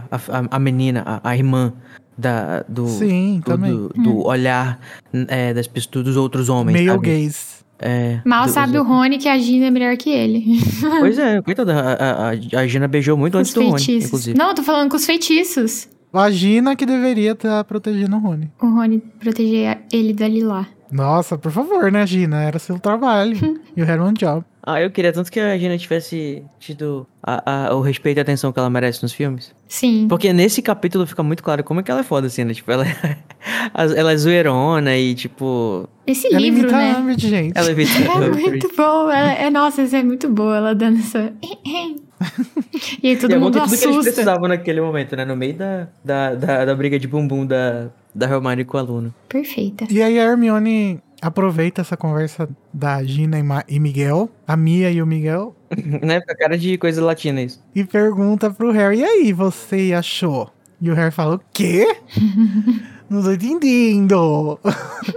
a, a, a menina, a, a irmã da, do, Sim, do, também. do, do olhar é, das pessoas, dos outros homens. Meio sabe? gays. É, Mal sabe o Rony que a Gina é melhor que ele. Pois é, coitada, a, a, a Gina beijou muito Com antes os do Rony, inclusive. Não, eu tô falando com os feitiços. A Gina que deveria estar protegendo o Rony. O Rony proteger ele dali lá. Nossa, por favor, né, Gina? Era seu trabalho. you had one job. Ah, eu queria tanto que a Gina tivesse tido a, a- o respeito e a atenção que ela merece nos filmes. Sim. Porque nesse capítulo fica muito claro como é que ela é foda, assim, né? Tipo, ela, ela é zoeirona e, tipo... Esse Ela livro, imita a né? Ambit, gente. Ela evita... É muito bom. Ela, é, nossa, isso é muito boa. Ela dando essa. e aí todo e é bom mundo que tudo que eles precisavam naquele momento, né? No meio da, da, da, da briga de bumbum da, da Hermione com o aluno. Perfeita. E aí a Hermione aproveita essa conversa da Gina e, Ma- e Miguel, a Mia e o Miguel, né? Com a cara de coisa latina isso. e pergunta pro Harry, e aí, você achou? E o Harry fala, o quê? não tô entendendo.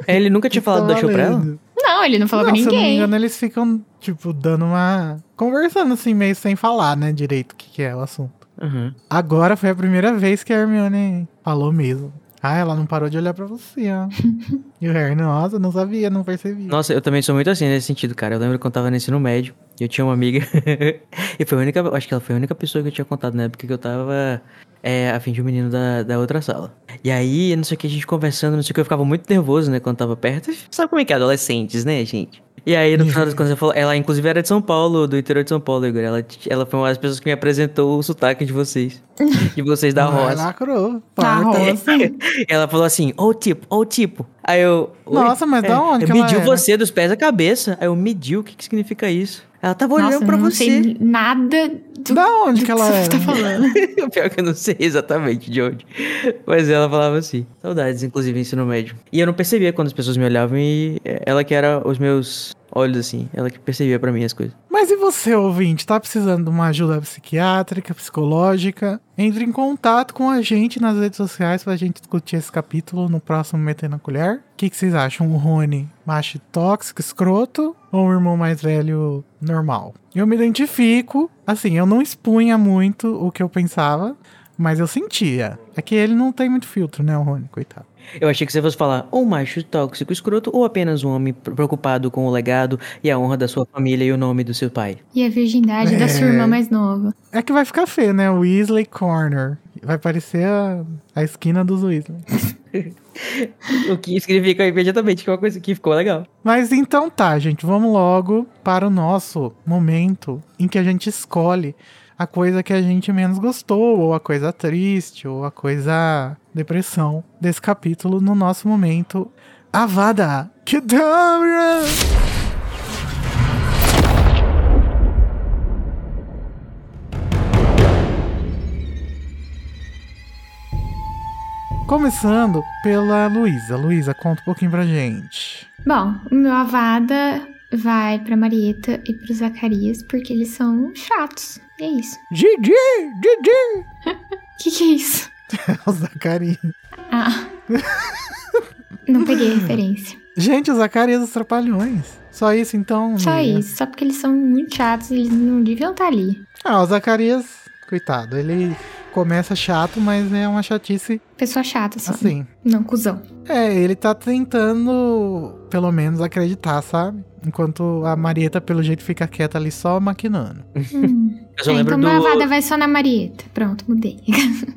Ele nunca tinha falado do Tá show pra ela? Ele não falou Não, pra se eu não me ninguém. engano, eles ficam, tipo, dando uma... Conversando assim, meio sem falar, né, direito o que, que é o assunto. Uhum. Agora foi a primeira vez que a Hermione falou mesmo. Ah, ela não parou de olhar pra você, ó. e o Harry, nossa, não sabia, não percebi. Nossa, eu também sou muito assim nesse sentido, cara. Eu lembro quando eu tava no ensino médio, eu tinha uma amiga. e foi a única. Acho que ela foi a única pessoa que eu tinha contado na época que eu tava é, a fim de um menino da, da outra sala. E aí, não sei o que, a gente conversando, não sei o que, eu ficava muito nervoso, né, quando tava perto. Sabe como é que é? Adolescentes, né, gente? E aí, no final das contas, ela falou, ela inclusive era de São Paulo, do interior de São Paulo, Igor. Ela, ela foi uma das pessoas que me apresentou o sotaque de vocês. De vocês da Ai, roça. lacrou. Da roça. Ela falou assim, ô tipo, ô tipo. Aí eu. Nossa, mas da onde Eu que ela mediu era? você dos pés à cabeça. Aí eu mediu, o que, que significa isso? Ela tava olhando Nossa, pra eu não você. sei nada do, Da onde do que ela você era? tá falando. Pior que eu não sei exatamente de onde. Mas ela falava assim. Saudades, inclusive, ensino médio. E eu não percebia quando as pessoas me olhavam e eh, ela que era os meus olhos, assim. Ela que percebia pra mim as coisas. Mas e você, ouvinte, tá precisando de uma ajuda psiquiátrica, psicológica? Entre em contato com a gente nas redes sociais pra gente discutir esse capítulo no próximo Meter na Colher. O que, que vocês acham? O Rony, macho tóxico, escroto? Ou o irmão mais velho, normal? Eu me identifico, assim, eu não expunha muito o que eu pensava, mas eu sentia. É que ele não tem muito filtro, né, o Rony, coitado. Eu achei que você fosse falar ou macho tóxico escroto ou apenas um homem preocupado com o legado e a honra da sua família e o nome do seu pai. E a virgindade da sua É. irmã mais nova. É que vai ficar feio, né? Weasley Corner. Vai parecer a, a esquina dos Weasley. O que significa imediatamente que é uma coisa que ficou legal. Mas então tá, gente, vamos logo para o nosso momento em que a gente escolhe a coisa que a gente menos gostou, ou a coisa triste, ou a coisa depressão desse capítulo no nosso momento. Avada Kedavra! Começando pela Luísa. Luísa, conta um pouquinho pra gente. Bom, o meu avada vai pra Marieta e pro Zacarias porque eles são chatos. E é isso. Gigi! Gigi! O que, que é isso? O Zacarias. Ah. Não peguei a referência. Gente, o Zacarias dos Trapalhões. Só isso então? Só amiga? isso. Só porque eles são muito chatos, eles não deviam estar ali. Ah, o Zacarias, coitado, ele começa chato, mas é uma chatice Pessoa chata, só. assim. Não, cuzão. É, ele tá tentando, pelo menos, acreditar, sabe? Enquanto a Marieta, pelo jeito, fica quieta ali só maquinando. Hum. Eu só É, lembro então do. meu avada vai só na Marieta. Pronto, mudei.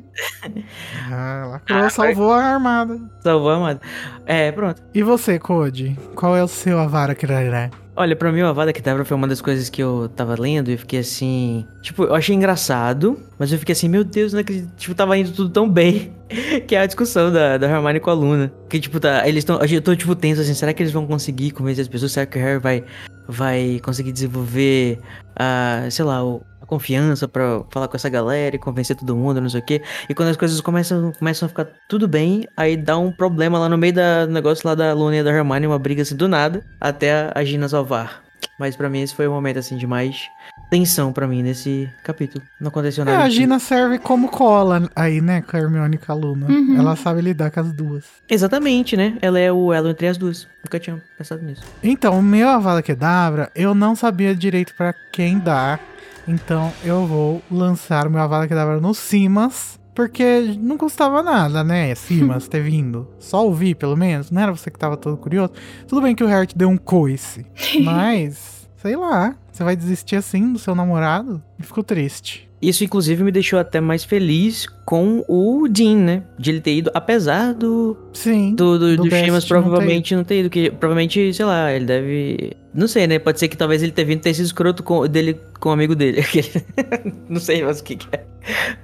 Ah, lacrou, salvou a armada. Salvou, amado. É, pronto. E você, Code? Qual é o seu avara crará? Olha, pra mim, o Avada Kedavra foi uma das coisas que eu tava lendo e fiquei assim. Tipo, eu achei engraçado, mas eu fiquei assim, meu Deus, não acredito. Tipo, tava indo tudo tão bem. que é a discussão da, da Hermione com a Luna. Que, tipo, tá. Eles estão. Eu tô, tipo, tenso assim, será que eles vão conseguir convencer as pessoas? Será que o Harry vai, vai conseguir desenvolver a. sei lá, o. a confiança pra falar com essa galera e convencer todo mundo, não sei o quê. E quando as coisas começam, começam a ficar tudo bem, aí dá um problema lá no meio da do negócio lá da Luna e da Hermione, uma briga assim do nada, até a- a Gina salvar. Mas pra mim esse foi o momento assim de mais tensão pra mim nesse capítulo. Não aconteceu É, nada. a de- Gina serve como cola aí, né, com a Hermione e com a Luna. Uhum. Ela sabe lidar com as duas. Exatamente, né? Ela é o elo entre as duas. Nunca tinha pensado nisso. Então, o meu Avada Kedavra, eu não sabia direito pra quem dar. Então, eu vou lançar o meu Avada Kedavra no Simas. Porque não custava nada, né, Simas, ter vindo. Só ouvir, pelo menos. Não era você que tava todo curioso. Tudo bem que o Harry te deu um coice. Mas, sei lá. Você vai desistir assim do seu namorado? Ficou triste. Isso, inclusive, me deixou até mais feliz com o Dean, né? De ele ter ido, apesar do, Sim. do, do, Do do Sheamus não ter provavelmente não ter ido. Que provavelmente, sei lá, ele deve. Não sei, né? Pode ser que talvez ele tenha vindo ter sido escroto com, dele com o amigo dele. Não sei mais o que, que é.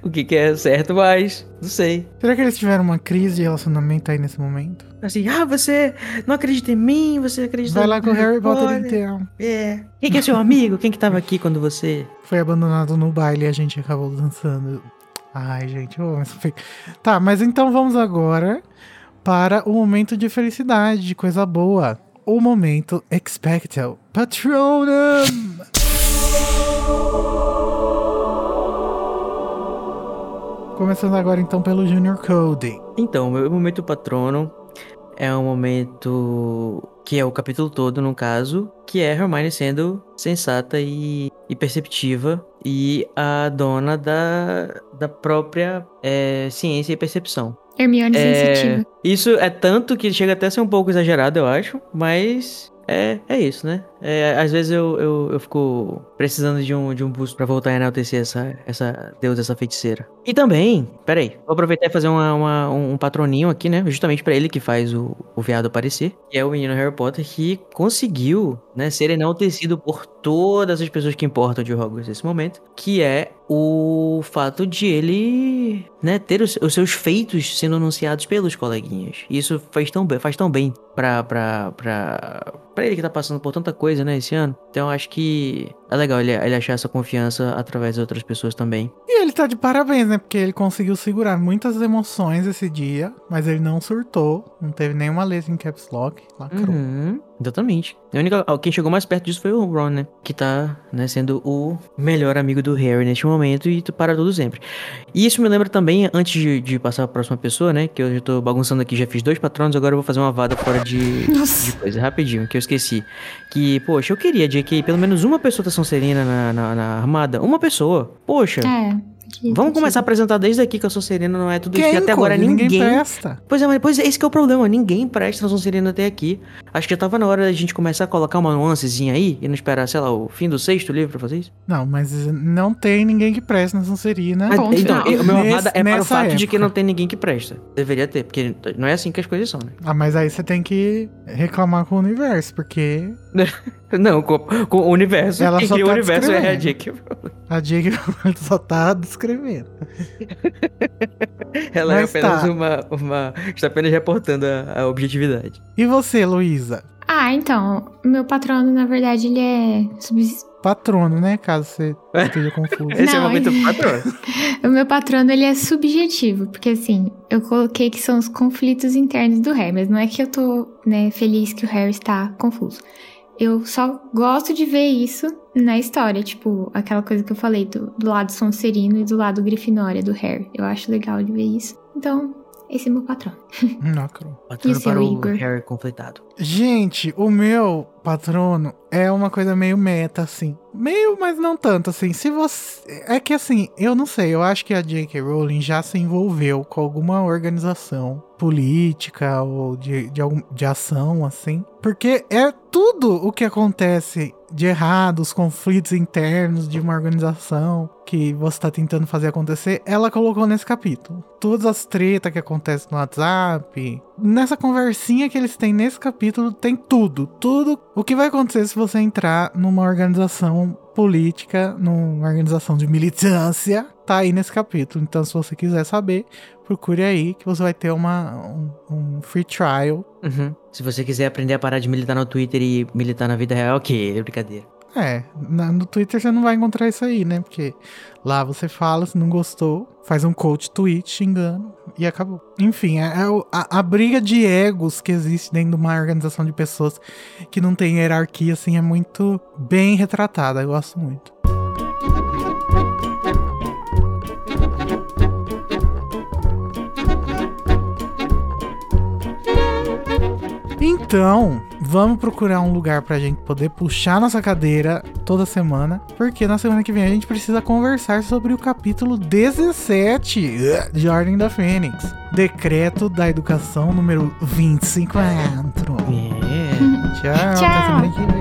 O que, que é certo, mas. Não sei. Será que eles tiveram uma crise de relacionamento aí nesse momento? Assim, ah, você não acredita em mim, você acredita Vai lá com o Harry Potter então. É. Quem que é seu amigo? Quem que tava aqui quando você. Foi abandonado no baile e a gente acabou dançando. Ai, gente, essa fic- Tá, mas então vamos agora para o momento de felicidade, de coisa boa. O momento Expecto Patronum! Começando agora então pelo Junior Code. Então, o meu momento patrono é um momento que é o capítulo todo, no caso, que é Hermione sendo sensata e, e perceptiva e a dona da, da própria é, ciência e percepção. Hermione É, sensitiva. isso é tanto que chega até a ser um pouco exagerado, eu acho, mas é, é isso, né? É, às vezes eu, eu, eu fico precisando de um, de um boost pra voltar a enaltecer essa, essa deusa, essa feiticeira. E também, peraí, vou aproveitar e fazer uma, uma- um patroninho aqui, né? Justamente pra ele que faz o, o viado aparecer, que é o menino Harry Potter que conseguiu, né, ser enaltecido por todas as pessoas que importam de Hogwarts nesse momento, que é o fato de ele, né, ter os, os seus feitos sendo anunciados pelos coleguinhas. E isso faz tão bem, faz tão bem pra, pra, pra, pra ele que tá passando por tanta coisa, né, esse ano. Então acho que é legal ele, ele achar essa confiança através de outras pessoas também. E ele tá de parabéns, né? Porque ele conseguiu segurar muitas emoções esse dia, mas ele não surtou, não teve nenhuma letra em caps lock, lacrou. Uhum, exatamente. A única, quem chegou mais perto disso foi o Ron, né? Que tá, né, sendo o melhor amigo do Harry neste momento e para tudo sempre. E isso me lembra também, antes de, de passar pra próxima pessoa, né? Que eu já tô bagunçando aqui, já fiz dois patronos, agora eu vou fazer uma vada fora de, Nossa. de coisa, rapidinho, que eu esqueci. Que, poxa, eu queria, JK, pelo menos uma pessoa da Sonserina na, na, na armada. Uma pessoa. Poxa. É. Vamos começar a apresentar desde aqui que a Sonserina não é tudo isso. Quem, E até agora Cody? ninguém. presta. Pois é, mas pois é, esse que é o problema. Ninguém presta na Sonserina até aqui. Acho que já tava na hora da gente começar a colocar uma nuancezinha aí e não esperar, sei lá, o fim do sexto livro pra fazer isso. Não, mas não tem ninguém que presta na Sonserina. Mas, Ponto então, final. o meu armada é para o fato de que época. não tem ninguém que presta. Deveria ter, porque não é assim que as coisas são, né? Ah, mas aí você tem que reclamar com o universo, porque Não, com, com o universo. Ela Quem só cria o tá universo é a. J.K. a Jake só tá descrevendo. Ela Mas é apenas tá. uma, uma. Está apenas reportando a, a objetividade. E você, Luísa? Ah, então, o meu patrono, na verdade, ele é. subs- Patrono, né? Caso você esteja confuso. Esse é o Não, momento ele- patrão. O meu patrono, ele é subjetivo, porque assim, eu coloquei que são os conflitos internos do Harry, mas não é que eu tô, né, feliz que o Harry está confuso. Eu só gosto de ver isso na história, tipo, aquela coisa que eu falei do, do lado Sonserino e do lado Grifinória do Harry. Eu acho legal de ver isso. Então, esse é meu patrono. Não, Cro. Patrono E o seu, para o Igor? Harry conflitado. Gente, o meu patrono é uma coisa meio meta, assim. Meio, mas não tanto, assim. Se você. É que assim, eu não sei, eu acho que a J.K. Rowling já se envolveu com alguma organização política ou de, de, de ação, assim. Porque é tudo o que acontece de errado, os conflitos internos de uma organização que você tá tentando fazer acontecer, ela colocou nesse capítulo. Todas as tretas que acontecem no WhatsApp. Nessa conversinha que eles têm nesse capítulo, tem tudo. Tudo o que vai acontecer se você entrar numa organização política, numa organização de militância, tá aí nesse capítulo. Então, se você quiser saber, procure aí que você vai ter uma, um, um free trial. Uhum. Se você quiser aprender a parar de militar no Twitter e militar na vida real, ok, é brincadeira. É, no Twitter você não vai encontrar isso aí, né? Porque lá você fala, se não gostou, faz um coach tweet xingando e acabou. Enfim, é, é a, a briga de egos que existe dentro de uma organização de pessoas que não tem hierarquia, assim, é muito bem retratada. Eu gosto muito. Então, vamos procurar um lugar pra gente poder puxar nossa cadeira toda semana, porque na semana que vem a gente precisa conversar sobre o capítulo 17 de Ordem da Fênix. Decreto da Educação número 24. É. Tchau, até Tchau. semana que vem.